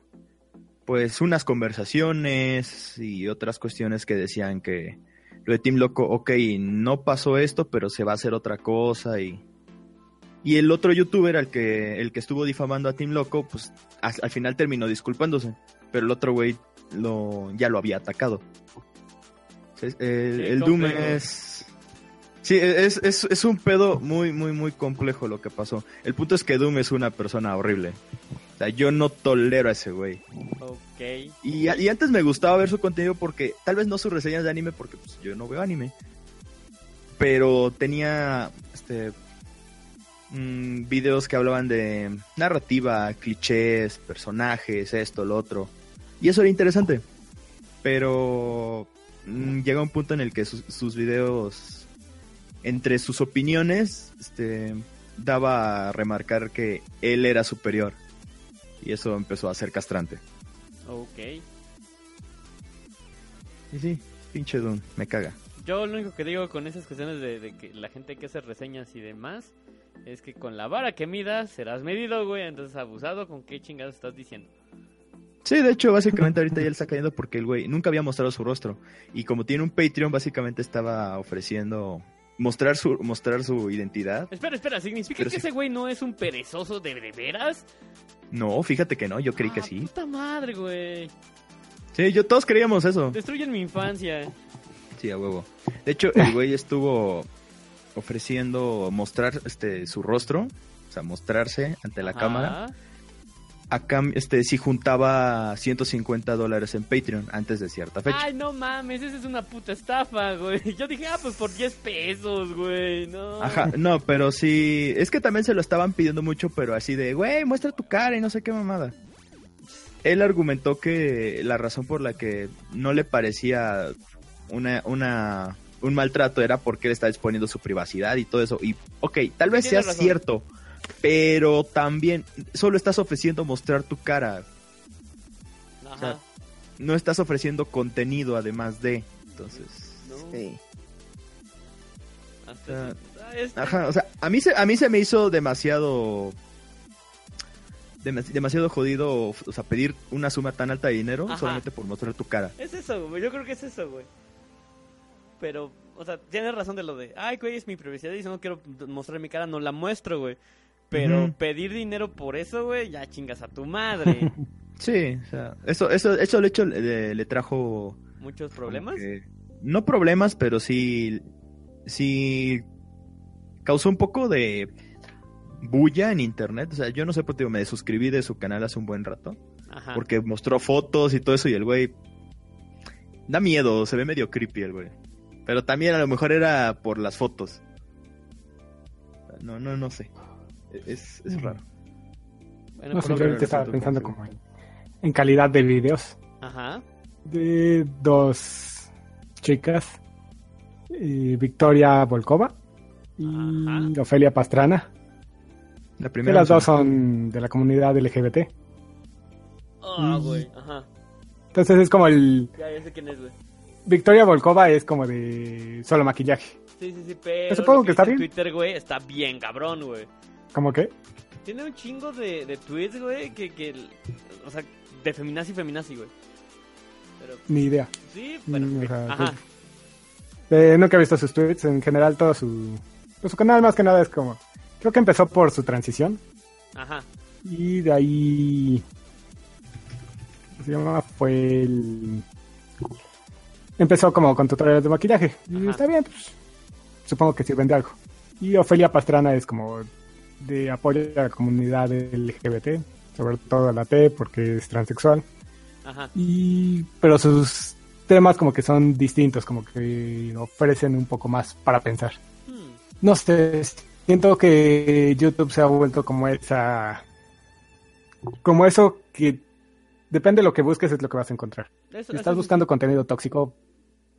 pues, unas conversaciones y otras cuestiones que decían que lo de Team Loco, ok, no pasó esto, pero se va a hacer otra cosa y... Y el otro youtuber, al que, el que estuvo difamando a Team Loco, pues al, al final terminó disculpándose. Pero el otro güey lo, ya lo había atacado. El, el- Doom es... Sí, es, es, es un pedo muy, muy, muy complejo lo que pasó. El punto es que Doom es una persona horrible. O sea, yo no tolero a ese güey. Ok. Y, y antes me gustaba ver su contenido porque, tal vez no sus reseñas de anime, porque pues, yo no veo anime. Pero tenía este mm, videos que hablaban de narrativa, clichés, personajes, esto, lo otro. Y eso era interesante. Pero mm, llega un punto en el que sus, sus videos, entre sus opiniones, este, daba a remarcar que él era superior. Y eso empezó a ser castrante. Ok. Y sí, pinche Dune, me caga. Yo lo único que digo con esas cuestiones de, de que la gente que hace reseñas y demás es que con la vara que midas serás medido, güey. Entonces, abusado, ¿con qué chingados estás diciendo? Sí, de hecho, básicamente ahorita ya le está cayendo porque el güey nunca había mostrado su rostro. Y como tiene un Patreon, básicamente estaba ofreciendo mostrar su, mostrar su identidad. Espera, espera, ¿significa Pero que sí. ese güey no es un perezoso de, de veras? No, fíjate que no, yo creí que Ah, sí. Puta madre, güey. Sí, yo todos creíamos eso. Destruyen mi infancia. Sí, a huevo. De hecho, el güey estuvo ofreciendo mostrar este su rostro o sea, mostrarse ante la Ajá. cámara, acá este si juntaba 150 dólares en Patreon antes de cierta fecha. Ay, no mames, esa es una puta estafa, güey. Yo dije, ah, pues por 10 pesos, güey, no. Ajá, no, pero sí, es que también se lo estaban pidiendo mucho, pero así de, güey, muestra tu cara y no sé qué mamada. Él argumentó que la razón por la que no le parecía una, una, un maltrato era porque él está exponiendo su privacidad y todo eso. Y, ok, tal vez sea razón. cierto, pero también solo estás ofreciendo mostrar tu cara, Ajá. o sea, no estás ofreciendo contenido además de, entonces... No. Sí. Hasta- ah, este- Ajá, o sea, a mí se, a mí se me hizo demasiado dem- demasiado jodido, o sea, pedir una suma tan alta de dinero Ajá. solamente por mostrar tu cara. Es eso, güey. Yo creo que es eso, güey. Pero, o sea, tienes razón de lo de, ay, güey, es mi privacidad y si no quiero mostrar mi cara, no la muestro, güey. Pero pedir dinero por eso, güey, ya chingas a tu madre. Sí, o sea, eso eso eso el hecho le, le trajo ¿Muchos problemas? que- no problemas, pero sí sí causó un poco de bulla en internet, o sea, yo no sé por qué me suscribí de su canal hace un buen rato. Ajá. Porque mostró fotos y todo eso y el güey da miedo, se ve medio creepy el güey. Pero también a lo mejor era por las fotos. No, no, no sé. Es, es raro. Bueno, No que ahorita estaba pensando como en, en calidad de videos Ajá. de dos chicas, eh, Victoria Volkova y Ajá. Ofelia Pastrana, La que primera las dos son de la comunidad LGBT. Ah, Mm. güey. Ajá. Entonces es como el... Ya, ya sé quién es, güey. Victoria Volkova es como de solo maquillaje. Sí, sí, sí, pero. supongo que está bien. Twitter, güey, está bien cabrón, güey. ¿Cómo que? Tiene un chingo de, de tweets, güey, que, que. O sea, de feminazi, feminazi, güey. Pero. Ni idea. Sí, bueno. Mm, ajá. Eh, nunca he visto sus tweets. En general todo su... pues, su canal más que nada es como... Creo que empezó por su transición. Ajá. Y de ahí. ¿Cómo se llama? Fue el. Empezó como con tutoriales de maquillaje. Y está bien, pues. Supongo que sirven de algo. Y Ofelia Pastrana es como de apoyo a la comunidad LGBT, sobre todo a la T, porque es transexual. Ajá. Y. Pero sus temas como que son distintos, como que ofrecen un poco más para pensar. Hmm. No sé, siento que YouTube se ha vuelto como esa. Como eso que depende de lo que busques, es lo que vas a encontrar. Eso- Si estás sí. buscando contenido tóxico,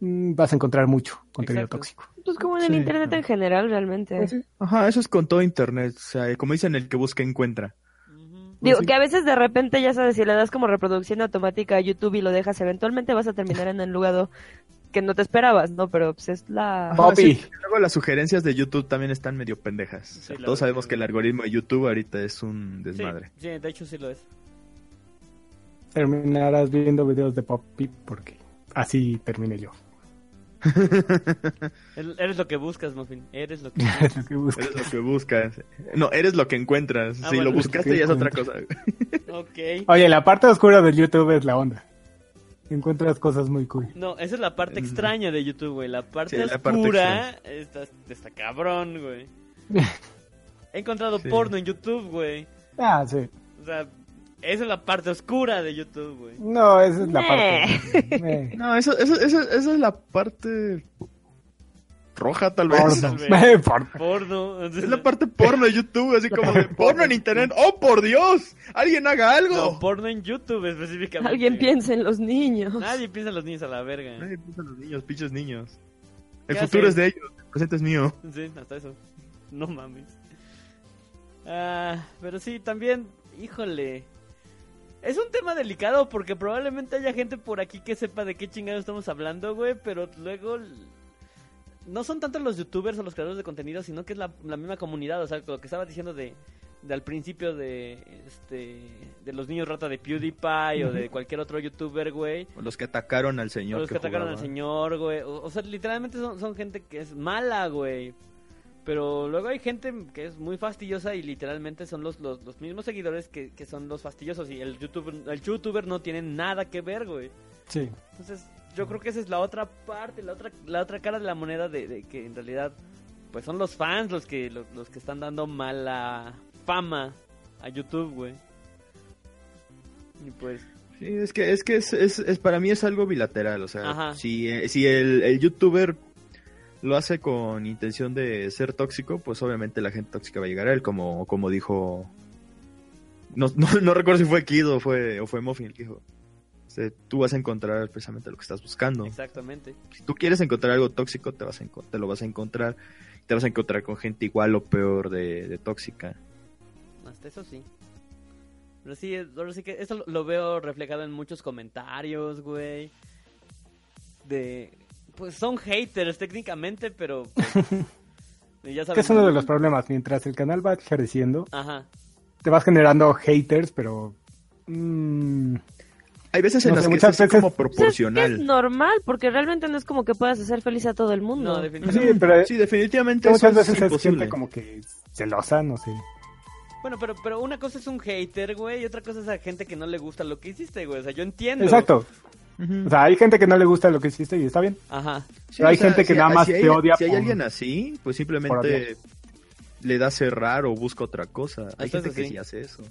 vas a encontrar mucho contenido Exacto. tóxico. Pues como en el Sí. internet en general, realmente. Ajá, eso es con todo internet. O sea, como dicen, el que busca encuentra. Ujú. Digo, Sí. que a veces de repente, ya sabes, si le das como reproducción automática a YouTube y lo dejas, eventualmente vas a terminar en el lugar que no te esperabas, ¿no? Pero pues es la... Ajá, luego las sugerencias de YouTube también están medio pendejas. O sea, todos sabemos que- el algoritmo de YouTube ahorita es un Sí, desmadre. sí, de hecho sí lo es. Terminarás viendo videos de Poppy porque así terminé yo. Eres lo que buscas, Muffin. Eres lo que Es lo que busco. Eres lo que buscas. No, eres lo que encuentras. Ah, si bueno. lo buscaste ya es otra cosa. Ok. Oye, la parte oscura de YouTube es la onda. Encuentras cosas muy cool. No, esa es la parte extraña de YouTube, güey. La parte Sí, la parte oscura está, está cabrón, güey. He encontrado Sí. porno en YouTube, güey. Ah, sí. O sea, esa es la parte oscura de YouTube, güey. No, esa es la parte. No, eso, eso, eso, esa es la parte roja, tal vez. Porno. Porno. Porno. Es la parte porno de YouTube, así como de porno en internet. ¡Oh, por Dios! ¡Alguien haga algo! No, porno en YouTube específicamente. Alguien piensa en los niños. Nadie piensa en los niños a la verga. Nadie piensa en los niños, pinches niños. El futuro es de ellos, el presente es mío. Sí, hasta eso. No mames. Ah, pero sí, también, híjole. Es un tema delicado porque probablemente haya gente por aquí que sepa de qué chingados estamos hablando, güey, pero luego no son tanto los youtubers o los creadores de contenido, sino que es la, la misma comunidad, o sea, lo que estaba diciendo de, de al principio de este de los niños rata de PewDiePie o de cualquier otro youtuber, güey. Los que atacaron al señor. Los que atacaron al señor, güey. O, o sea, literalmente son, son gente que es mala, güey. Pero luego hay gente que es muy fastidiosa y literalmente son los, los, los mismos seguidores que, que son los fastidiosos. Y el youtuber, el youtuber no tiene nada que ver, güey. Sí. Entonces, yo creo que esa es la otra parte, la otra, la otra cara de la moneda de, de que en realidad, pues son los fans los que, los, los que están dando mala, fama a YouTube, güey. Y pues, Sí, es que, es que es, es, es- para mí es algo bilateral, o sea, Ajá. si, eh, si el, el youtuber lo hace con intención de ser tóxico, pues obviamente la gente tóxica va a llegar a él, como, como dijo, no, no, no recuerdo si fue Kido o fue, o fue Muffin el que dijo, o sea, tú vas a encontrar precisamente lo que estás buscando. exactamente. Si tú quieres encontrar algo tóxico, te, vas a, te lo vas a encontrar, te vas a encontrar con gente igual o peor de, de tóxica. Hasta eso sí. Pero sí, ahora sí que eso lo veo reflejado en muchos comentarios, güey. De. Pues son haters técnicamente, pero. pues, ya Que sabes. es uno de los problemas. Mientras el canal va creciendo, Ajá. te vas generando haters, pero... mm, Hay veces en No las sé, que muchas es veces- como es, que proporcional. es normal, porque realmente no es como que puedas hacer feliz a todo el mundo. No, sí, definitivamente. pero Sí, definitivamente eso muchas veces es gente como que celosa, no sé. Bueno, pero, pero una cosa es un hater, güey, y otra cosa es a gente que no le gusta lo que hiciste, güey. O sea, yo entiendo. Exacto. O sea, hay gente que no le gusta lo que hiciste y está bien. Ajá. Sí, Pero hay o sea, gente que si- nada más si hay- te odia Si hay por- alguien así, pues simplemente le da cerrar o busca otra cosa. Hay gente que sí. sí hace eso.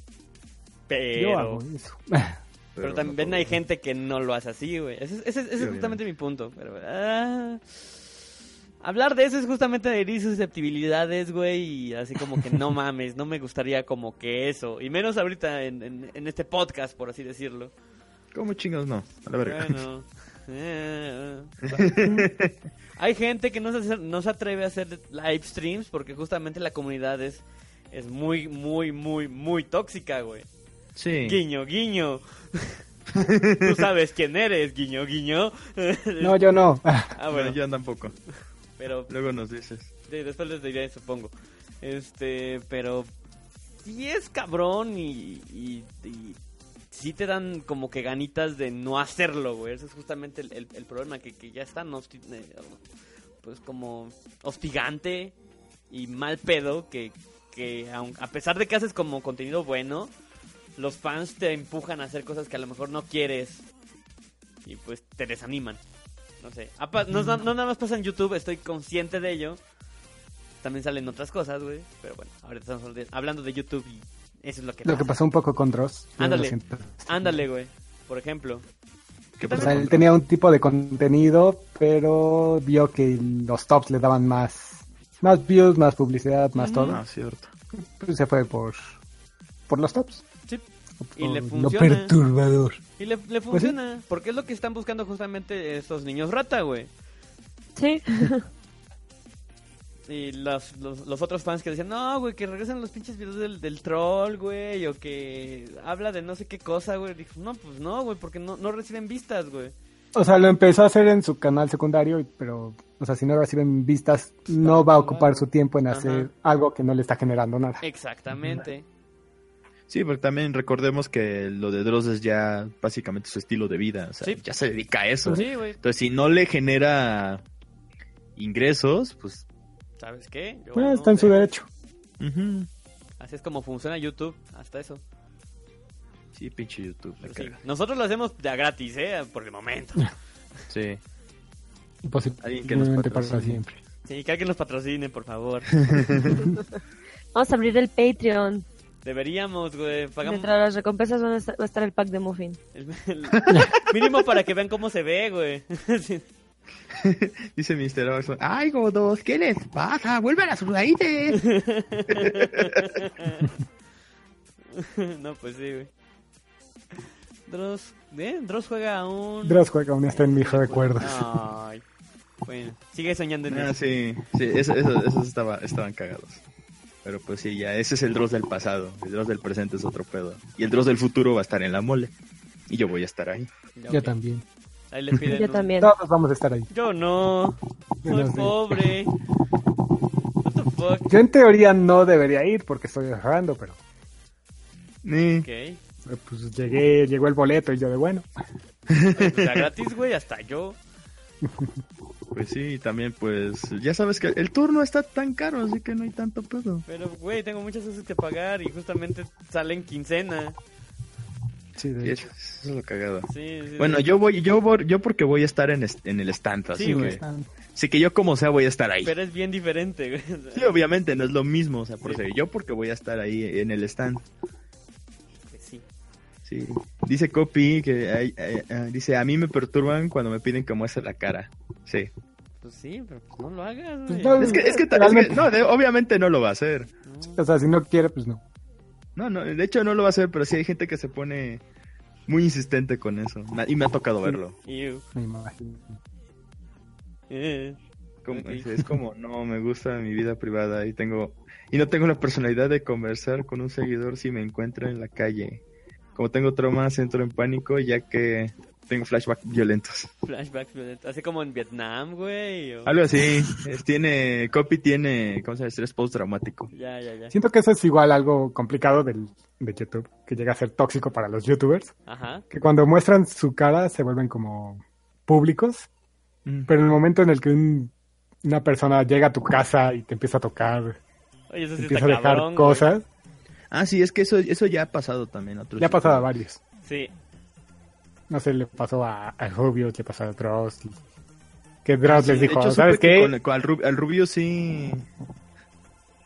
Pero. Yo hago eso. Pero también hay gente que no lo hace así, güey. Ese, ese- ese es justamente mi punto. Pero, ah, hablar de eso es justamente de herir susceptibilidades, güey. Y así como que no mames, no me gustaría como que eso. Y menos ahorita en, en- en este podcast, por así decirlo. ¿Cómo chingados no? A la verga. Bueno. eh, hay gente que no se, no se atreve a hacer live streams porque justamente la comunidad es, es muy, muy, muy, muy tóxica, güey. Sí. Guiño, guiño. Tú sabes quién eres, guiño, guiño. No, yo no. Ah, Bueno, bueno, yo tampoco. pero Luego nos dices. sí, después les diré, supongo. Este, pero sí es cabrón y, y, y sí te dan como que ganitas de no hacerlo, güey. Ese es justamente el, el- el problema, que, que ya es tan hosti- eh, pues como hostigante y mal pedo que, que a pesar de que haces como contenido bueno, los fans te empujan a hacer cosas que a lo mejor no quieres y pues te desaniman. No sé, Apa- no, no- no nada más pasa en YouTube, estoy consciente de ello. También salen otras cosas, güey. Pero bueno, ahorita estamos habl- hablando de YouTube y eso es lo que Lo que pasa. pasó un poco con Dross. lo Ándale. Ándale, güey. Por ejemplo. ¿Qué O pasó? sea, él tenía un tipo de contenido, pero vio que los tops le daban más, más views, más publicidad, más todo. Ah, cierto. Pues se fue por, por los tops. Sí. Y le Lo funciona. perturbador. Y le, le Pues sí. funciona. Porque es lo que están buscando justamente estos niños rata, güey. Sí. Y los, los, los otros fans que decían, no, güey, que regresen los pinches videos del, del troll, güey. O que habla de no sé qué cosa, güey. Dijo, no, pues no, güey, porque no, no reciben vistas, güey. O sea, lo empezó a hacer en su canal secundario, pero, o sea, si no reciben vistas, no va a ocupar su tiempo en hacer Ajá. algo que no le está generando nada. Exactamente. Sí, porque también recordemos que lo de Dross es ya básicamente su estilo de vida. O sea, Sí. ya se dedica a eso. Sí, güey. Entonces, si no le genera ingresos, pues... ¿Sabes qué? Yo Bueno, no está en sé. su derecho. ujú. Así es como funciona YouTube, hasta eso. Sí, pinche YouTube. sí. Nosotros lo hacemos ya gratis, ¿eh? Por el momento. Sí. Posiblemente Alguien que nos para patrocine. siempre. Sí, que alguien nos patrocine, por favor. Vamos a abrir el Patreon. Deberíamos, güey. Pagamos Dentro de las recompensas van a estar- va a estar el pack de Muffin. el, el mínimo para que vean cómo se ve, güey. Dice Mr. Oxford, ¡Ay, godos! ¿Qué les pasa? ¡Vuelvan a sus raíces! no, pues sí, güey. Dross, ¿eh? Dross juega aún. Dross juega aún está en mis recuerdos. Ay. Bueno, sigue soñando en Ah, eso. sí, sí, eso- eso- esos estaba, estaban cagados. Pero pues sí, ya, ese es el Dross del pasado. El Dross del presente es otro pedo. Y el Dross del futuro va a estar en la mole. Y yo voy a estar ahí. Ya, Yo también. Ahí les piden Yo un- también. Todos vamos a estar ahí. Yo no. Soy no pobre. What the fuck. Yo en teoría no debería ir porque estoy ahorrando, pero Ni- Ok. pero, pues llegué, llegó el boleto y yo de bueno. Pues, o sea, gratis, güey, hasta yo. Pues sí, también pues ya sabes que el tour no está tan caro, así que no hay tanto pedo. Pero, güey, tengo muchas cosas que pagar y justamente salen quincena. Sí, de hecho. eso, eso es lo cagado. Sí, sí, Bueno, sí. yo voy, yo voy, yo porque voy a estar en, est- en el stand, así güey. que, así que yo como sea voy a estar ahí. Pero es bien diferente, güey. O sea, Sí, obviamente, no es lo mismo, o sea, por Sí. ser yo porque voy a estar ahí en el stand. sí. Sí. Dice Copy que hay- hay- ah, dice, a mí me perturban cuando me piden que muestre la cara. Sí. Pues sí, pero pues no lo hagas, Pues no, Es que, es que, es que- no, de- obviamente no lo va a hacer. No. O sea, si no quiere, pues no. No, no, de hecho no lo va a hacer, pero sí hay gente que se pone muy insistente con eso. Y me ha tocado verlo. Me imagino. Eh. Como- es, es como, no, me gusta mi vida privada y tengo y no tengo la personalidad de conversar con un seguidor si me encuentro en la calle. Como tengo traumas, entro en pánico ya que tengo flashbacks violentos. Flashbacks violentos. Así como en Vietnam, güey. o- Algo así. Es- tiene, Copy tiene, ¿cómo se llama? Estrés postraumático. Ya, ya, ya. Siento que eso es igual algo complicado del, de YouTube, que llega a ser tóxico para los youtubers, Ajá. que cuando muestran su cara se vuelven como públicos, pero en el momento en el que un- una persona llega a tu casa y te empieza a tocar, Oye, eso está empieza a dejar cabrón, güey. cosas, Ah, sí, es que eso, eso ya ha pasado también. otros ya ha pasado a varios. Sí. No sé, le pasó a, a Rubius, le pasó a Dross, y- que Dross Sí, les dijo, hecho, ¿sabes qué? con- con- al, Rub- al Rubio sí.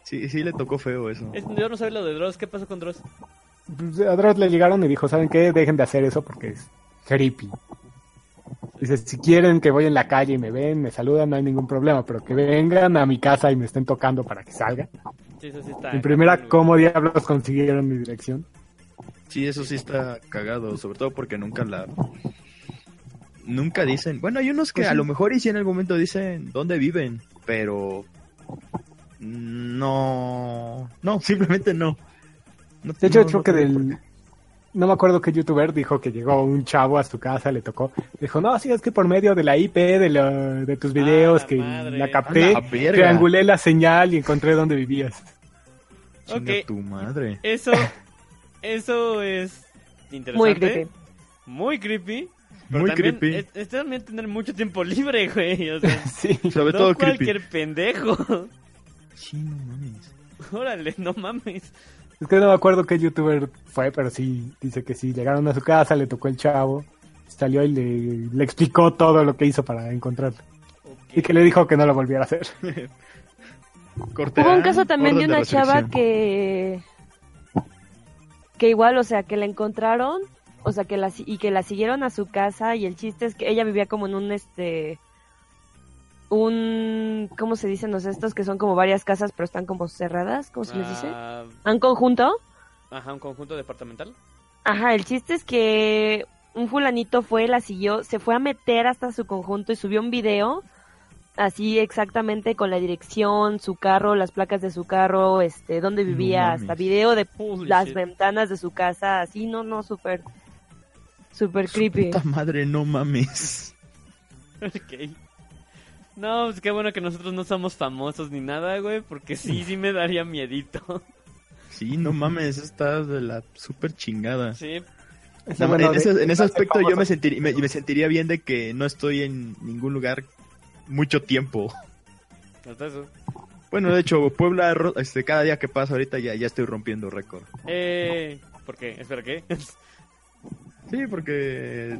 Sí, sí le tocó feo eso. Es- yo no sé lo de Dross. ¿Qué pasó con Dross? Pues, a Dross le llegaron y dijo, ¿saben qué? Dejen de hacer eso porque es creepy. Dice, si quieren que voy en la calle y me ven, me saludan, no hay ningún problema, pero que vengan a mi casa y me estén tocando para que salga. Sí, eso sí está. En primera. ¿cómo diablos consiguieron mi dirección? Sí, eso sí está cagado, sobre todo porque nunca la... Nunca dicen... Bueno, hay unos que Pues a sí. lo mejor y sí en algún momento dicen dónde viven, pero... No... No, simplemente no. No- De hecho, no- creo no que del... No me acuerdo qué youtuber dijo que llegó un chavo a su casa, le tocó. Dijo, no, sí, es que por medio de la IP de, lo- de tus videos la que madre. la capté, ¡A la verga! triangulé la señal y encontré dónde vivías. Chinga Ok. tu madre. Eso, eso es interesante. Muy creepy. Muy creepy. Pero Muy también creepy. Es, es también tener mucho tiempo libre, güey. O sea, sí. Sobre no todo cualquier creepy. pendejo. Sí, no mames. Órale, no mames. Es que no me acuerdo qué youtuber fue, pero sí, dice que sí, llegaron a su casa, le tocó el chavo, salió y le, le explicó todo lo que hizo para encontrarlo. Y que le dijo que no lo volviera a hacer. Corte Hubo un caso también de una chava que que igual, o sea, que la encontraron, o sea, que la y que la siguieron a su casa y el chiste es que ella vivía como en un este un ¿cómo se dicen los estos que son como varias casas pero están como cerradas? ¿Cómo se les dice? Ah, ¿Un conjunto? ajá, un conjunto departamental. Ajá, el chiste es que un fulanito fue, la siguió, se fue a meter hasta su conjunto y subió un video así exactamente con la dirección, su carro, las placas de su carro, este, dónde vivía, mames. hasta video de Holy las shit. ventanas de su casa, así, no, no, súper, súper creepy. Puta madre, no mames. Ok. No, pues qué bueno que nosotros no somos famosos ni nada, güey, porque sí, sí me daría miedito. Sí, no mames, estás de la super chingada. Sí, No, Bueno, en, de- ese, en ese aspecto yo me sentiría bien de que no estoy en ningún lugar mucho tiempo. hasta eso. Bueno, de hecho, Puebla, este, cada día que pasa ahorita ya, ya estoy rompiendo récord. Eh, ¿por qué? Espera, ¿qué? Sí, porque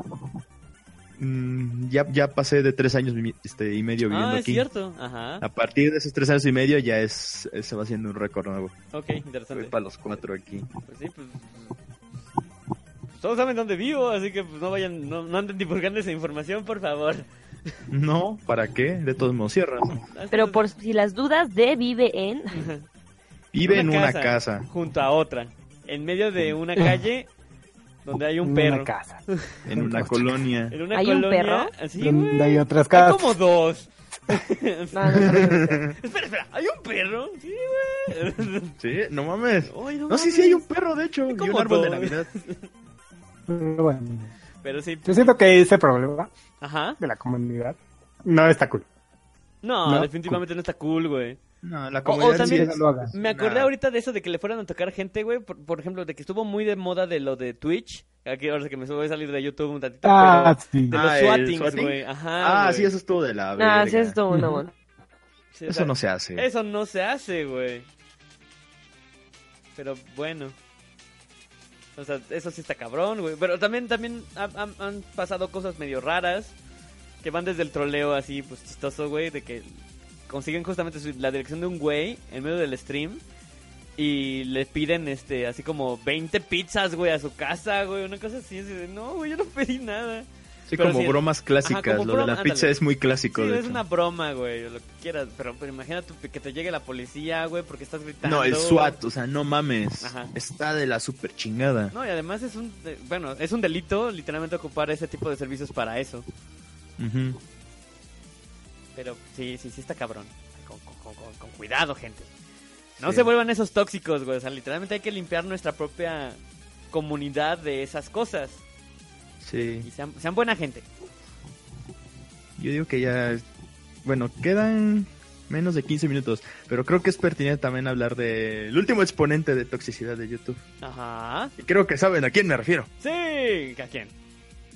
mm, ya, ya pasé de tres años este, y medio viviendo ah, es aquí. cierto. Ajá. A partir de esos tres años y medio ya es, es- se va haciendo un récord nuevo. Ok, Voy interesante. para los cuatro aquí. Pues sí, pues... Todos saben dónde vivo, así que pues no vayan, no, no anden divulgando esa información, por favor. No, ¿para qué? De todos modos cierras. Pero por si las dudas, de vive en... Vive en una casa, Junto a otra. En medio de una calle donde hay un en perro. una casa. en una colonia. En una ¿Hay un colonia. perro? Así, donde hay otras Hay casas. como dos. No, no, no, espera, espera, ¿hay un perro? Sí, güey. Sí, no mames. Ay, No, sí, sí hay un perro, de hecho. Hay Y un árbol de. Navidad. Pero bueno, Pero sí. yo siento que ese problema Ajá. de la comunidad no está cool. No, No, definitivamente no está cool, güey. No, la O- o comunidad también- sí No lo hagas. Me acordé Nah. ahorita de eso de que le fueran a tocar gente, güey. Por, por ejemplo, de que estuvo muy de moda de lo de Twitch. Aquí ahora que me voy a salir de YouTube un tantito. Ah, pero sí. de Ah, los ¿el swatings, swatting? güey. Ajá. Ah, güey. sí, eso estuvo de la Ah, verga. sí, es todo una buena. Sí, o Eso no se hace. Eso no se hace, güey. Pero bueno. O sea, eso sí está cabrón, güey. Pero también, también han, pasado cosas medio raras que van desde el troleo así, pues chistoso, güey, de que consiguen justamente la dirección de un güey en medio del stream y le piden, este, así como 20 pizzas, güey, a su casa, güey, una cosa así. así de, no, güey, yo no pedí nada. Sí, Pero como bromas clásicas. ajá, Lo de la pizza es muy clásico. Sí, de es hecho. una broma, güey, lo que quieras. Pero, pero imagínate que te llegue la policía, güey, porque estás gritando. No, el SWAT, o sea, no mames. Ajá. Está de la super chingada. No, y además es un, bueno, es un delito literalmente ocupar ese tipo de servicios para eso. Pero sí, sí, sí está cabrón. Con, con- con- con- con cuidado, gente. No Sí. se vuelvan esos tóxicos, güey. O sea, literalmente hay que limpiar nuestra propia comunidad de esas cosas. Sí. Y sean, sean buena gente. Yo digo que ya. Bueno, quedan menos de 15 minutos. Pero creo que es pertinente también hablar del último exponente de toxicidad de YouTube. Ajá. Y creo que saben a quién me refiero. Sí, ¿a quién?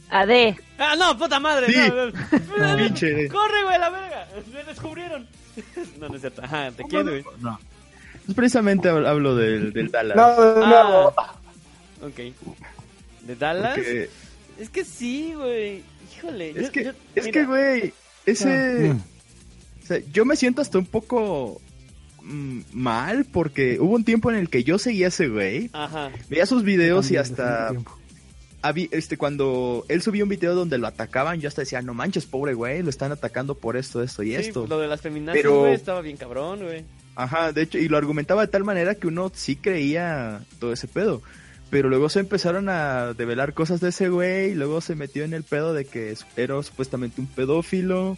AD. Ah, no, puta madre. Sí. No, no. Pinche. Corre, güey, la verga. Me descubrieron. no, no es cierto. Ajá, te quiero, güey. No. Pues precisamente hab- hablo del, del Dallas. No, no. Ah. Ok. ¿De Dallas? Porque Es que sí, güey. Híjole. es yo- que, yo- es mira, que, güey, ese... Mm. o sea, yo me siento hasta un poco mm, mal porque hubo un tiempo en el que yo seguía a ese güey, Ajá. veía sus videos y hasta habí- este cuando él subía un video donde lo atacaban, yo hasta decía, no manches, pobre güey, lo están atacando por esto, esto y Sí, esto. lo de las feminazis, Pero- güey, estaba bien cabrón, güey. Ajá, de hecho, y lo argumentaba de tal manera que uno sí creía todo ese pedo. Pero luego se empezaron a develar cosas de ese güey, y luego se metió en el pedo de que era supuestamente un pedófilo.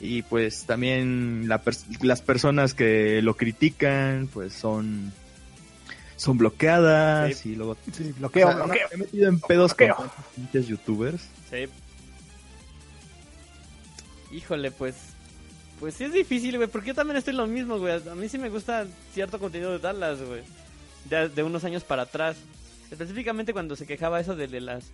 Y pues también la pers- las personas que lo critican, pues son son bloqueadas Sí. y luego Sí, o bloqueo, sea, bloqueo. me he metido en pedos con Bloqueo. tantos pinches youtubers. Sí. Híjole, pues. Pues sí es difícil, güey, porque yo también estoy lo mismo, güey. A mí sí me gusta cierto contenido de Dallas, güey. De, de unos años para atrás. Específicamente cuando se quejaba eso de, de las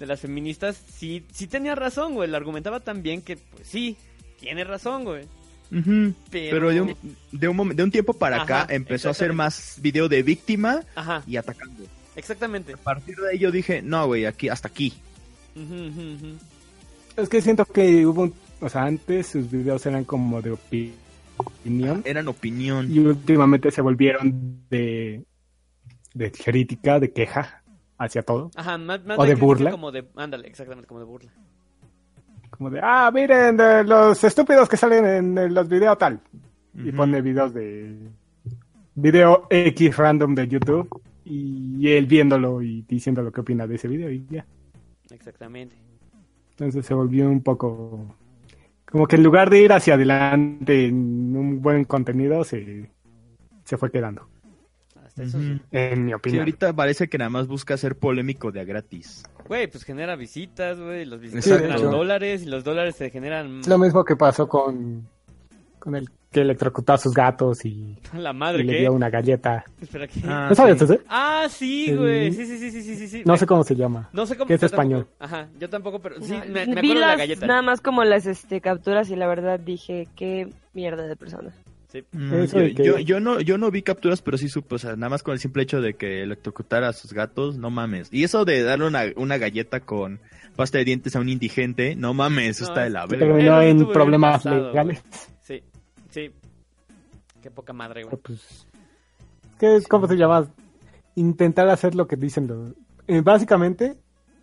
de las feministas, sí, sí tenía razón, güey. Lo argumentaba tan bien que, pues sí, tiene razón, güey. Pero- Pero, de, un, de, un momen- de un tiempo para Ajá, acá empezó a hacer más video de víctima Ajá, y atacando. exactamente. A partir de ahí yo dije, no, güey, aquí, hasta aquí. Es que siento que hubo, un- o sea, antes sus videos eran como de opi- opinión Eran opinión. y últimamente se volvieron de, de crítica, de queja hacia todo. Ajá, más, más O de crítica burla. Como de, ándale, exactamente, como de burla. Como de, ah, miren, de los estúpidos que salen en, los videos tal. Y pone videos de video X random de YouTube y él viéndolo y diciendo lo que opina de ese video y ya. Exactamente. Entonces se volvió un poco como que en lugar de ir hacia adelante en un buen contenido se, se fue quedando, Hasta eso Ujú. sí. en mi Sí, opinión. ahorita parece que nada más busca ser polémico de a gratis. Güey, pues genera visitas, güey. Los visitas Sí, generan dólares y los dólares se generan. Es lo mismo que pasó con, con el que electrocutó a sus gatos y, La y madre, le ¿qué? dio una galleta. Espera, ¿qué? Ah, ¿No sabes sí. Ah, sí, güey. Sí, sí, sí, sí, sí, sí, sí. No Me- sé cómo se llama. No sé cómo. que es yo tampoco. español. Ajá, yo tampoco, pero sí, me, me acuerdo de la galleta. nada más como las este, capturas y la verdad dije, qué mierda de persona. Sí. Mm, yo, que- yo, yo no, yo no vi capturas, pero sí supe, o sea, nada más con el simple hecho de que electrocutara a sus gatos, no mames. Y eso de darle una, una galleta con pasta de dientes a un indigente, no mames, eso No, está de la verga. Terminó en problemas pasado, legales. Sí, sí. Qué poca madre, güey. Pues, ¿qué es, ¿Cómo se llama? Intentar hacer lo que dicen los... eh, básicamente,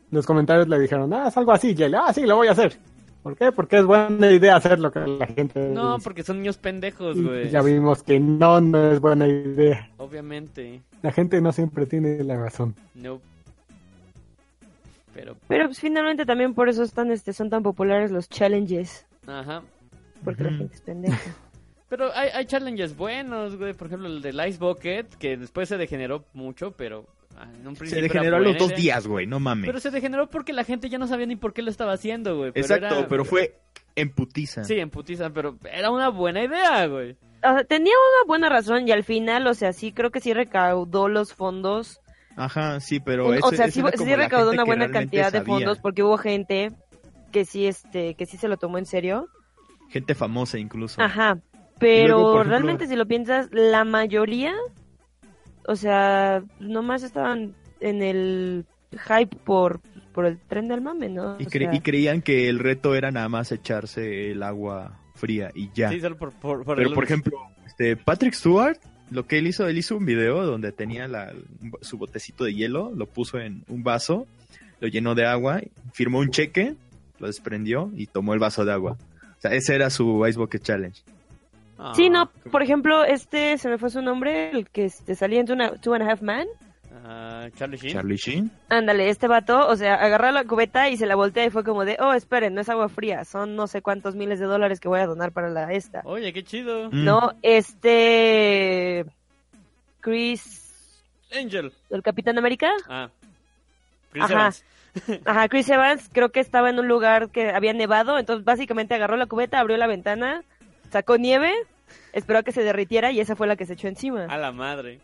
los comentarios le dijeron, ah, es algo así, y él, ah, sí, lo voy a hacer. ¿Por qué? Porque es buena idea hacer lo que la gente No, dice. porque son niños pendejos, güey. ya vimos que no, no es buena idea. Obviamente. La gente no siempre tiene la razón. No. Pero, Pero pues, finalmente también por eso están, este, son tan populares los challenges, ajá. porque la gente es pendeja. Pero hay, hay challenges buenos, güey. Por ejemplo, el del Ice Bucket, que después se degeneró mucho, pero en un Se degeneró a los dos días, güey, no mames. Pero se degeneró porque la gente ya no sabía ni por qué lo estaba haciendo, güey. Pero Exacto, era- pero fue en putiza. Sí, en putiza, pero era una buena idea, güey. O sea, tenía una buena razón y al final, o sea, sí creo que sí recaudó los fondos. Ajá, sí, pero Un- ese- o sea, sí, recaudó gente una buena cantidad de sabía. fondos porque hubo gente que sí, este, que sí se lo tomó en serio. Gente famosa incluso. Ajá. Pero luego, por ejemplo- realmente si lo piensas, la mayoría, o sea, nomás estaban en el hype por, por el tren del mame, ¿no? Y, O cre- sea, y creían que el reto era nada más echarse el agua fría y ya. Sí, solo por, por, por Pero el- por ejemplo, este Patrick Stewart, lo que él hizo, él hizo un video donde tenía la- su botecito de hielo, lo puso en un vaso, lo llenó de agua, firmó un cheque, lo desprendió y tomó el vaso de agua. O sea, ese era su Ice Bucket Challenge. Ah, Sí, no, por ejemplo, este, se me fue su nombre, el que este, salía en Two and a- Two and a Half Man. ah, Charlie Sheen. Charlie Sheen. Ándale, este vato, o sea, agarró la cubeta y se la voltea y fue como de, oh, esperen, no es agua fría, son no sé cuántos miles de dólares que voy a donar para la esta. Oye, qué chido. Mm. No, este... Chris... Angel. ¿El Capitán América? Ah. Chris Ajá. Evans. Ajá, Chris Evans creo que estaba en un lugar que había nevado, entonces básicamente agarró la cubeta, abrió la ventana, sacó nieve, esperó a que se derritiera y esa fue la que se echó encima. A la madre.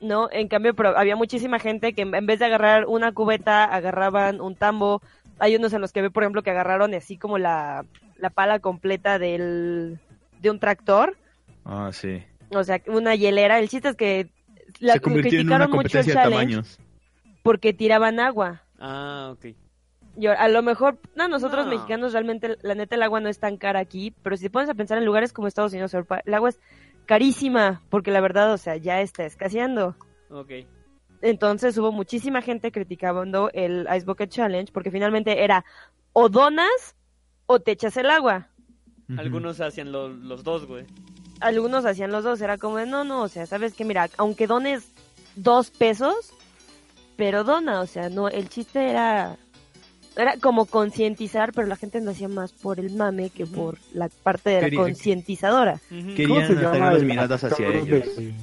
No, en cambio pero había muchísima gente que en vez de agarrar una cubeta, agarraban un tambo. Hay unos en los que ve, por ejemplo, que agarraron así como la, la pala completa del, de un tractor, Ah, sí. o sea, una hielera. El chiste es que la Se convirtió en una criticaron mucho el de tamaños. porque tiraban agua. Ah, ok. Y a lo mejor, no, nosotros No. mexicanos realmente, la neta, el agua no es tan cara aquí, pero si te pones a pensar en lugares como Estados Unidos, Europa, el agua es carísima, porque la verdad, o sea, ya está escaseando. Ok. Entonces hubo muchísima gente criticando el Ice Bucket Challenge, porque finalmente era o donas o te echas el agua. Algunos hacían lo- los dos, güey. Algunos hacían los dos, era como de, no, no, o sea, sabes que mira, aunque dones dos pesos, pero dona, o sea, no, el chiste era, era como concientizar, pero la gente lo hacía más por el mame que por la parte de la concientizadora. Ujú. ¿Qué? ¿Cómo Querían se llama las el miradas hacia actor ellos. de-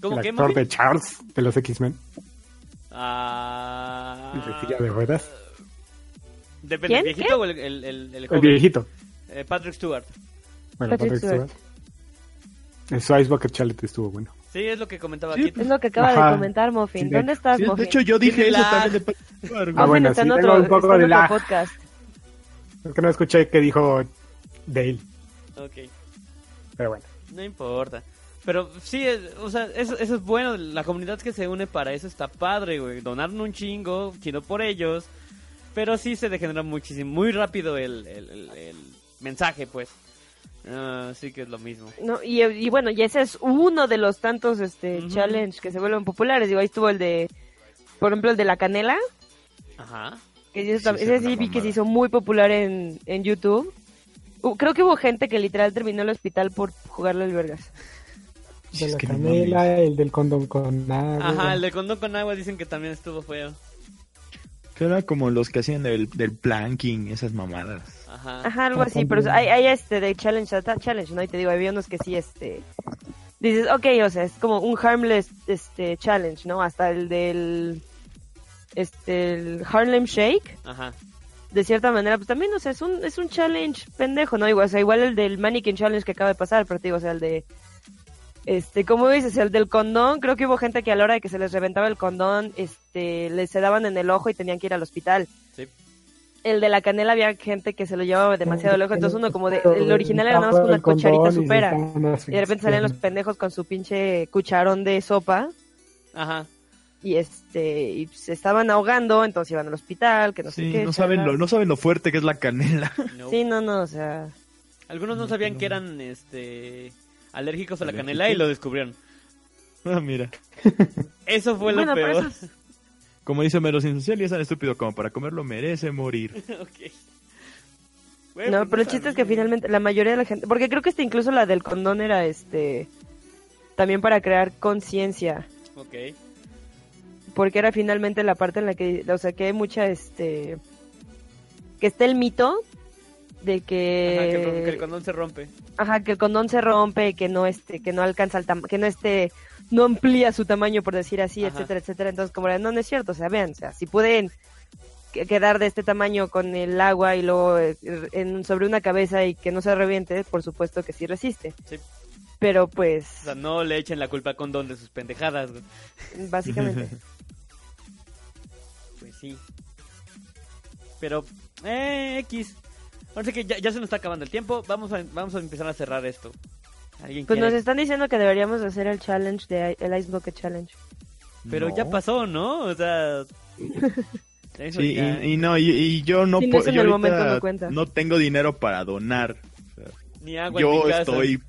¿Cómo el actor de Charles de los X-Men, Ah. el de ruedas, Depende, ¿Quién? ¿el viejito o el, el, el, el viejito. Eh, Patrick Stewart. Bueno, Patrick Patrick Stewart. El Ice Bucket Challenge estuvo bueno. Sí, es lo que comentaba Sí, aquí. Es lo que acaba Ajá. de comentar de- ¿Dónde estás, Sí, de Muffin? hecho, yo dije eso lag. también de. Ah, bueno, está en sí, otro, tengo un poco está de podcast. Es que no escuché que dijo Dale, Ok. pero bueno. No importa. Pero sí, es- o sea, eso, eso es bueno. La comunidad que se une para eso está padre, güey. Donaron un chingo, chido por ellos. Pero sí se degenera muchísimo, muy rápido el, el, el- el mensaje, pues. Ah, sí que es lo mismo. No, y, y bueno, y ese es uno de los tantos este Ujú. challenge que se vuelven populares. Digo, ahí estuvo el de, por ejemplo, el de la canela, Ajá. que ese, Sí, ese sí vi que se hizo muy popular en, en YouTube. Uh, creo que hubo gente que literal terminó el hospital por jugarle al vergas. De la canela, el del condón con agua. Ajá, el de condón con agua dicen que también estuvo feo. Que era como los que hacían del, del planking, esas mamadas. Ajá. Ajá, algo así, pero hay, hay este de challenge, a challenge, ¿no? Y te digo, había unos que sí, este, dices, ok, o sea, es como un harmless, este, challenge, ¿no? Hasta el del, este, el Harlem Shake, Ajá. de cierta manera, pues también, o sea, es un, es un challenge pendejo, ¿no? Igual, o sea, igual el del Mannequin Challenge que acaba de pasar, pero te digo, o sea, el de, este, como dices, el del condón, creo que hubo gente que a la hora de que se les reventaba el condón, este, les se daban en el ojo y tenían que ir al hospital. Sí. El de la canela había gente que se lo llevaba demasiado lejos, entonces uno como de, el original era nada más con una cucharita supera. Y de repente salían los pendejos con su pinche cucharón de sopa Ajá. y este y se estaban ahogando, entonces iban al hospital, que no sé Sí, qué. no saben, lo, no saben lo fuerte que es la canela. No. Sí, no, no, o sea, Algunos no sabían que eran este alérgicos a la canela y lo descubrieron. ah, mira. Eso fue bueno, lo peor. es- Como dice Mero sin social y es tan estúpido como para comerlo merece morir. Ok. Güey, no, pues pero el chiste es que finalmente la mayoría de la gente, porque creo que este incluso la del condón era este también para crear conciencia, Ok. porque era finalmente la parte en la que, o sea, que hay mucha este que está el mito de Ajá, que, el, que el condón se rompe. Ajá, que el condón se rompe, que no este, que no alcanza el que no este, no amplía su tamaño por decir así, Ajá. etcétera, etcétera. Entonces, como no, no es cierto, o sea, vean, o sea, si pueden que- quedar de este tamaño con el agua y luego eh, en, sobre una cabeza y que no se reviente, por supuesto que sí resiste. Sí. Pero pues, O sea, no le echen la culpa al condón de sus pendejadas. básicamente. Pues sí. Pero, eh, X. Sí que ya, ya se nos está acabando el tiempo. Vamos a, vamos a empezar a cerrar esto. ¿Alguien Pues nos quiere? están diciendo que deberíamos hacer el challenge de el Ice Bucket Challenge. Pero No. ya pasó, ¿no? O sea... Sí, ya- y, y no, y, y yo no yo ahorita momento no cuenta. no tengo dinero para donar. Ni agua en mi Yo casa. estoy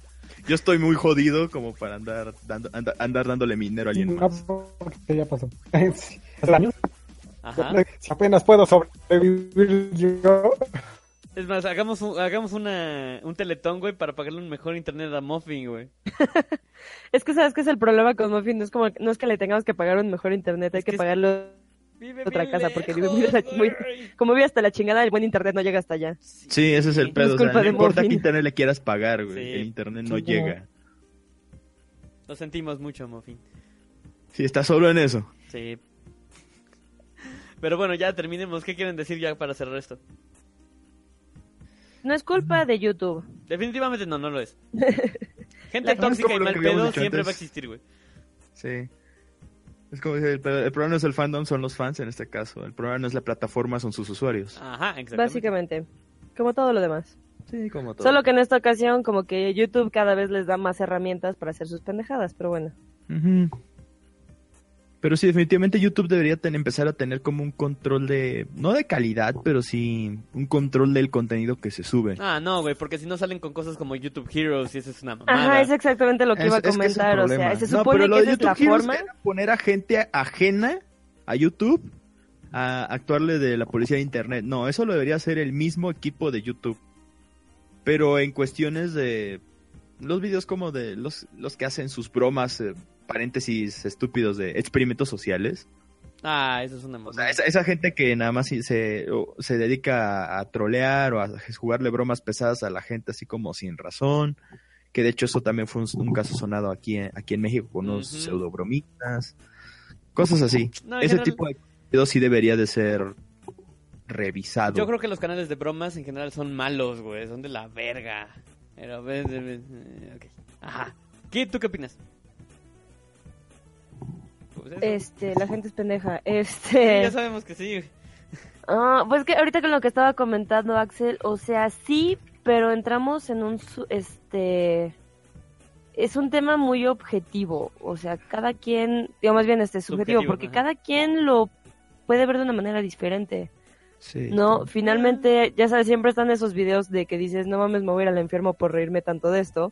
yo estoy muy jodido como para andar dando, anda- andar dándole mi dinero a alguien No, más. porque ya pasó. Sí, hace años. Ajá. Si apenas puedo sobrevivir yo. Es más, hagamos un, hagamos una, un teletón, güey, para pagarle un mejor internet a Muffin, güey. Es que sabes que es el problema con Muffin, no es como no es que le tengamos que pagar un mejor internet, hay Es que que pagarlo Vive Otra casa, porque vive muy- como vive hasta la chingada, el buen internet no llega hasta allá. Sí, ese es el pedo. Es o sea, culpa no de importa Muffin. qué internet le quieras pagar, güey. Sí. El internet no Sí, llega. Lo sentimos mucho, Muffin. Sí, está solo en eso. Sí. Pero bueno, ya terminemos. ¿Qué quieren decir ya para cerrar esto? No es culpa de YouTube. Definitivamente no, no lo es. Gente La- tóxica y mal pedo siempre antes. va a existir, güey. Sí. Es como dice, el, el problema no es el fandom, son los fans en este caso. El problema no es la plataforma, son sus usuarios. Ajá, exactamente. Básicamente. Como todo lo demás. Sí, como todo. Solo que en esta ocasión, como que YouTube cada vez les da más herramientas para hacer sus pendejadas, pero bueno. Pero sí, definitivamente YouTube debería ten- empezar a tener como un control de, no de calidad, pero sí un control del contenido que se sube. Ah, no, güey, porque si no salen con cosas como YouTube Heroes y eso es una mamada. Ajá, es exactamente lo que Es- iba a es que ese es el comentar. o sea, se No, supone pero lo que de esa es la YouTube Heroes forma. era poner a gente ajena a YouTube a actuarle de la policía de internet. No, eso lo debería hacer el mismo equipo de YouTube. Pero en cuestiones de los videos como de los, los que hacen sus bromas, eh, paréntesis estúpidos de experimentos sociales. Ah, eso es una O sea, esa, esa gente que nada más se, se dedica a, trolear o a jugarle bromas pesadas a la gente así como sin razón. Que de hecho eso también fue un, un caso sonado aquí, en- aquí en México con unos pseudo bromitas. Cosas así. No, Ese general- tipo de contenido sí debería de ser revisado. Yo creo que los canales de bromas en general son malos, güey. Son de la verga. Pero, ves, ves, ves, eh, ok. Ajá. ¿Qué, ¿Tú qué opinas? Pues. Este, la gente es pendeja. Sí, Este. ya sabemos que sí. Ah, pues que ahorita con lo que estaba comentando Axel, o sea, sí, pero entramos en un este es un tema muy objetivo, o sea, cada quien, digamos más bien este subjetivo, Subjetivo, porque ajá. cada quien lo puede ver de una manera diferente, Sí, ¿no? claro. Finalmente, ya sabes, siempre están esos videos de que dices, no mames, me voy a ir al enfermo por reírme tanto de esto.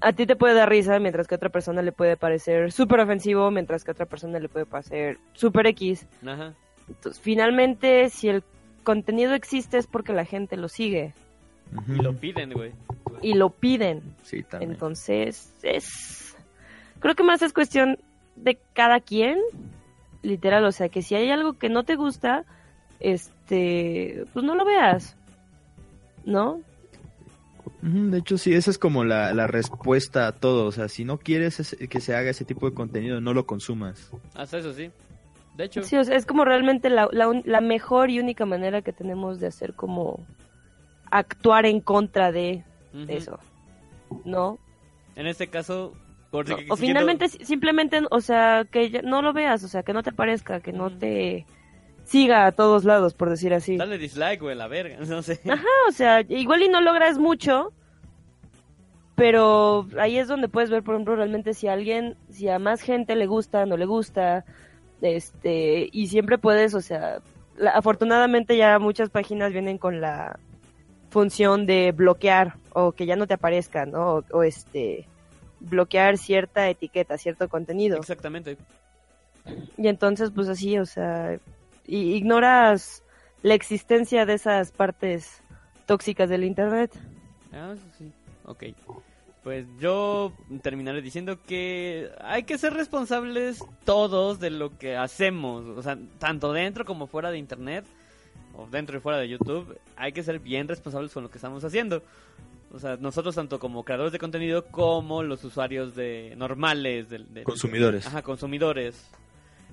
A ti te puede dar risa, mientras que a otra persona le puede parecer súper ofensivo, mientras que a otra persona le puede parecer súper X. Ajá. Entonces, finalmente, si el contenido existe es porque la gente lo sigue. Y lo piden, güey. y lo piden. Sí, también. Entonces, es. Creo que más es cuestión de cada quien, literal. O sea, que si hay algo que no te gusta, este. Pues no lo veas. ¿No? De hecho, sí, esa es como la, la respuesta a todo. O sea, si no quieres ese- que se haga ese tipo de contenido, no lo consumas. Hasta eso sí. De hecho, Sí, o sea, es como realmente la, la, un- la mejor y única manera que tenemos de hacer como. actuar en contra de eso. ¿No? En este caso, por No, siguiendo- o finalmente si- simplemente, o sea, que ya no lo veas, o sea, que no te parezca, que no te siga a todos lados, por decir así. Dale dislike, güey, la verga. No sé. Ajá, o sea, igual y no logras mucho, pero ahí es donde puedes ver, por ejemplo, realmente si a alguien, si a más gente le gusta, no le gusta, este, y siempre puedes, o sea, la- afortunadamente ya muchas páginas vienen con la función de bloquear o que ya no te aparezca, ¿no? O, o, este, bloquear cierta etiqueta, cierto contenido. Exactamente. Y entonces, pues así, o sea, i- ignoras la existencia de esas partes tóxicas del Internet. Ah, eso sí. Ok. Pues yo terminaré diciendo que hay que ser responsables todos de lo que hacemos. O sea, tanto dentro como fuera de Internet, o dentro y fuera de YouTube, hay que ser bien responsables con lo que estamos haciendo. O sea, nosotros tanto como creadores de contenido como los usuarios de normales. del- del- Consumidores. Ajá, consumidores.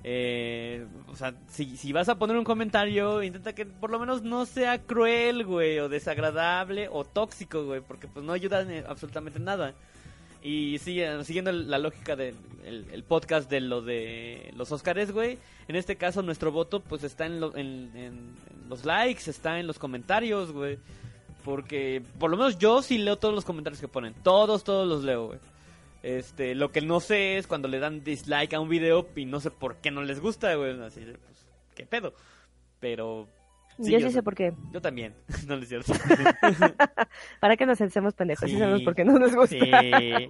Eh, o sea, si, vas a poner un comentario, intenta que por lo menos no sea cruel, güey, o desagradable, o tóxico, güey, porque pues no ayuda en absolutamente nada. Y siguiendo la lógica del el, el podcast de lo de los Oscars, güey, en este caso nuestro voto pues está en- en los likes, está en los comentarios, güey. Porque por lo menos yo sí leo todos los comentarios que ponen. Todos, todos los leo, güey. Este, lo que no sé es cuando le dan dislike a un video y no sé por qué no les gusta, güey. Así, de, pues, qué pedo. Pero. sí, yo sí sé por qué. Yo también. no es cierto. ¿Para qué nos hacemos pendejos? Sí, Sí. sabemos por qué no nos gusta. Sí.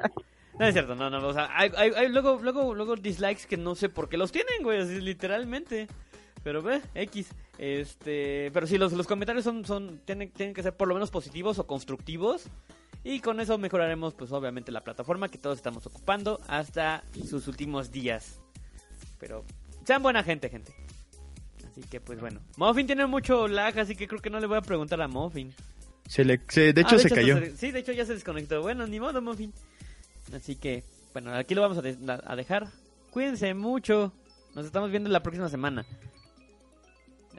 No es cierto, no, no, o sea, hay, hay, hay luego, luego, luego dislikes que no sé por qué los tienen, güey, así literalmente. Pero ve, X. Este, pero sí, los, los comentarios son, son, tienen, tienen que ser por lo menos positivos o constructivos. Y con eso mejoraremos, pues obviamente, la plataforma que todos estamos ocupando hasta sus últimos días. Pero sean buena gente, gente. Así que, pues bueno. Muffin tiene mucho lag, así que creo que no le voy a preguntar a Muffin. Se le, se- de hecho, Ah, se cayó. sí, de hecho ya se desconectó. Bueno, ni modo, Muffin. Así que, bueno, aquí lo vamos a, de- la- a dejar. Cuídense mucho. Nos estamos viendo la próxima semana.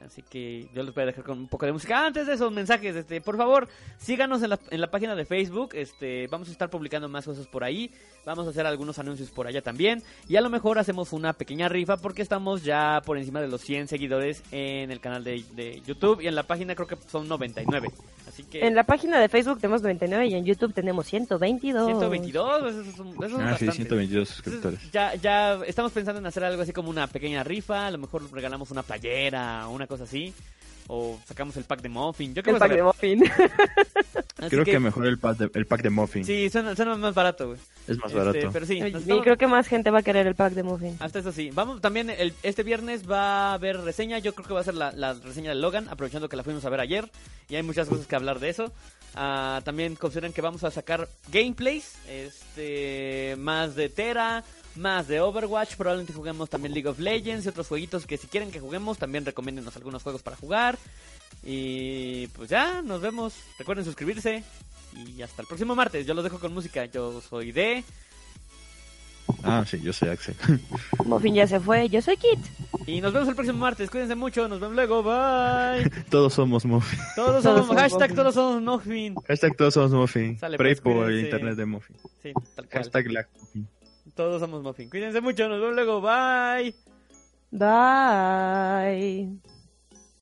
Así que yo les voy a dejar con un poco de música. Antes de esos mensajes, este, por favor, síganos en la, en la página de Facebook. Este, vamos a estar publicando más cosas por ahí. Vamos a hacer algunos anuncios por allá también. Y a lo mejor hacemos una pequeña rifa porque estamos ya por encima de los 100 seguidores en el canal de, de YouTube. Y en la página creo que son 99. Así que... En la página de Facebook tenemos 99 y en YouTube tenemos 122. 122, eso es, un- eso es Ah, sí, bastante. 122 Entonces, suscriptores. ya, ya estamos pensando en hacer algo así como una pequeña rifa, a lo mejor regalamos una playera o una cosa así, o sacamos el pack de muffin, yo creo El pack de muffin. Así Creo que, mejor el pack de, el pack de Muffin. Sí, suena, suena más barato, güey. Es más Este, barato. pero sí, Y estamos- creo que más gente va a querer el pack de muffin. hasta eso sí. Vamos también, el, este viernes va a haber reseña. Yo creo que va a ser la, la reseña de Logan, aprovechando que la fuimos a ver ayer. Y hay muchas cosas que hablar de eso. Ah, también consideren que vamos a sacar gameplays. Este, más de Tera, más de Overwatch. Probablemente juguemos también League of Legends y otros jueguitos que si quieren que juguemos, también recomiéndenos algunos juegos para jugar. Y pues ya, nos vemos. Recuerden suscribirse. Y hasta el próximo martes. Yo los dejo con música. Yo soy de... Ah, sí, yo soy Axel. Muffin ya se fue. Yo soy Kit. Y nos vemos el próximo martes. Cuídense mucho. Nos vemos luego. Bye. todos somos Muffin. Todos Todos somos, somos hashtag todos somos Muffin. Hashtag todos somos Muffin. Sale, Pray pues, por cuídense. internet de Muffin. Sí, tal cual. Hashtag Black Muffin. Todos somos Muffin. Cuídense mucho, nos vemos luego. Bye. Bye.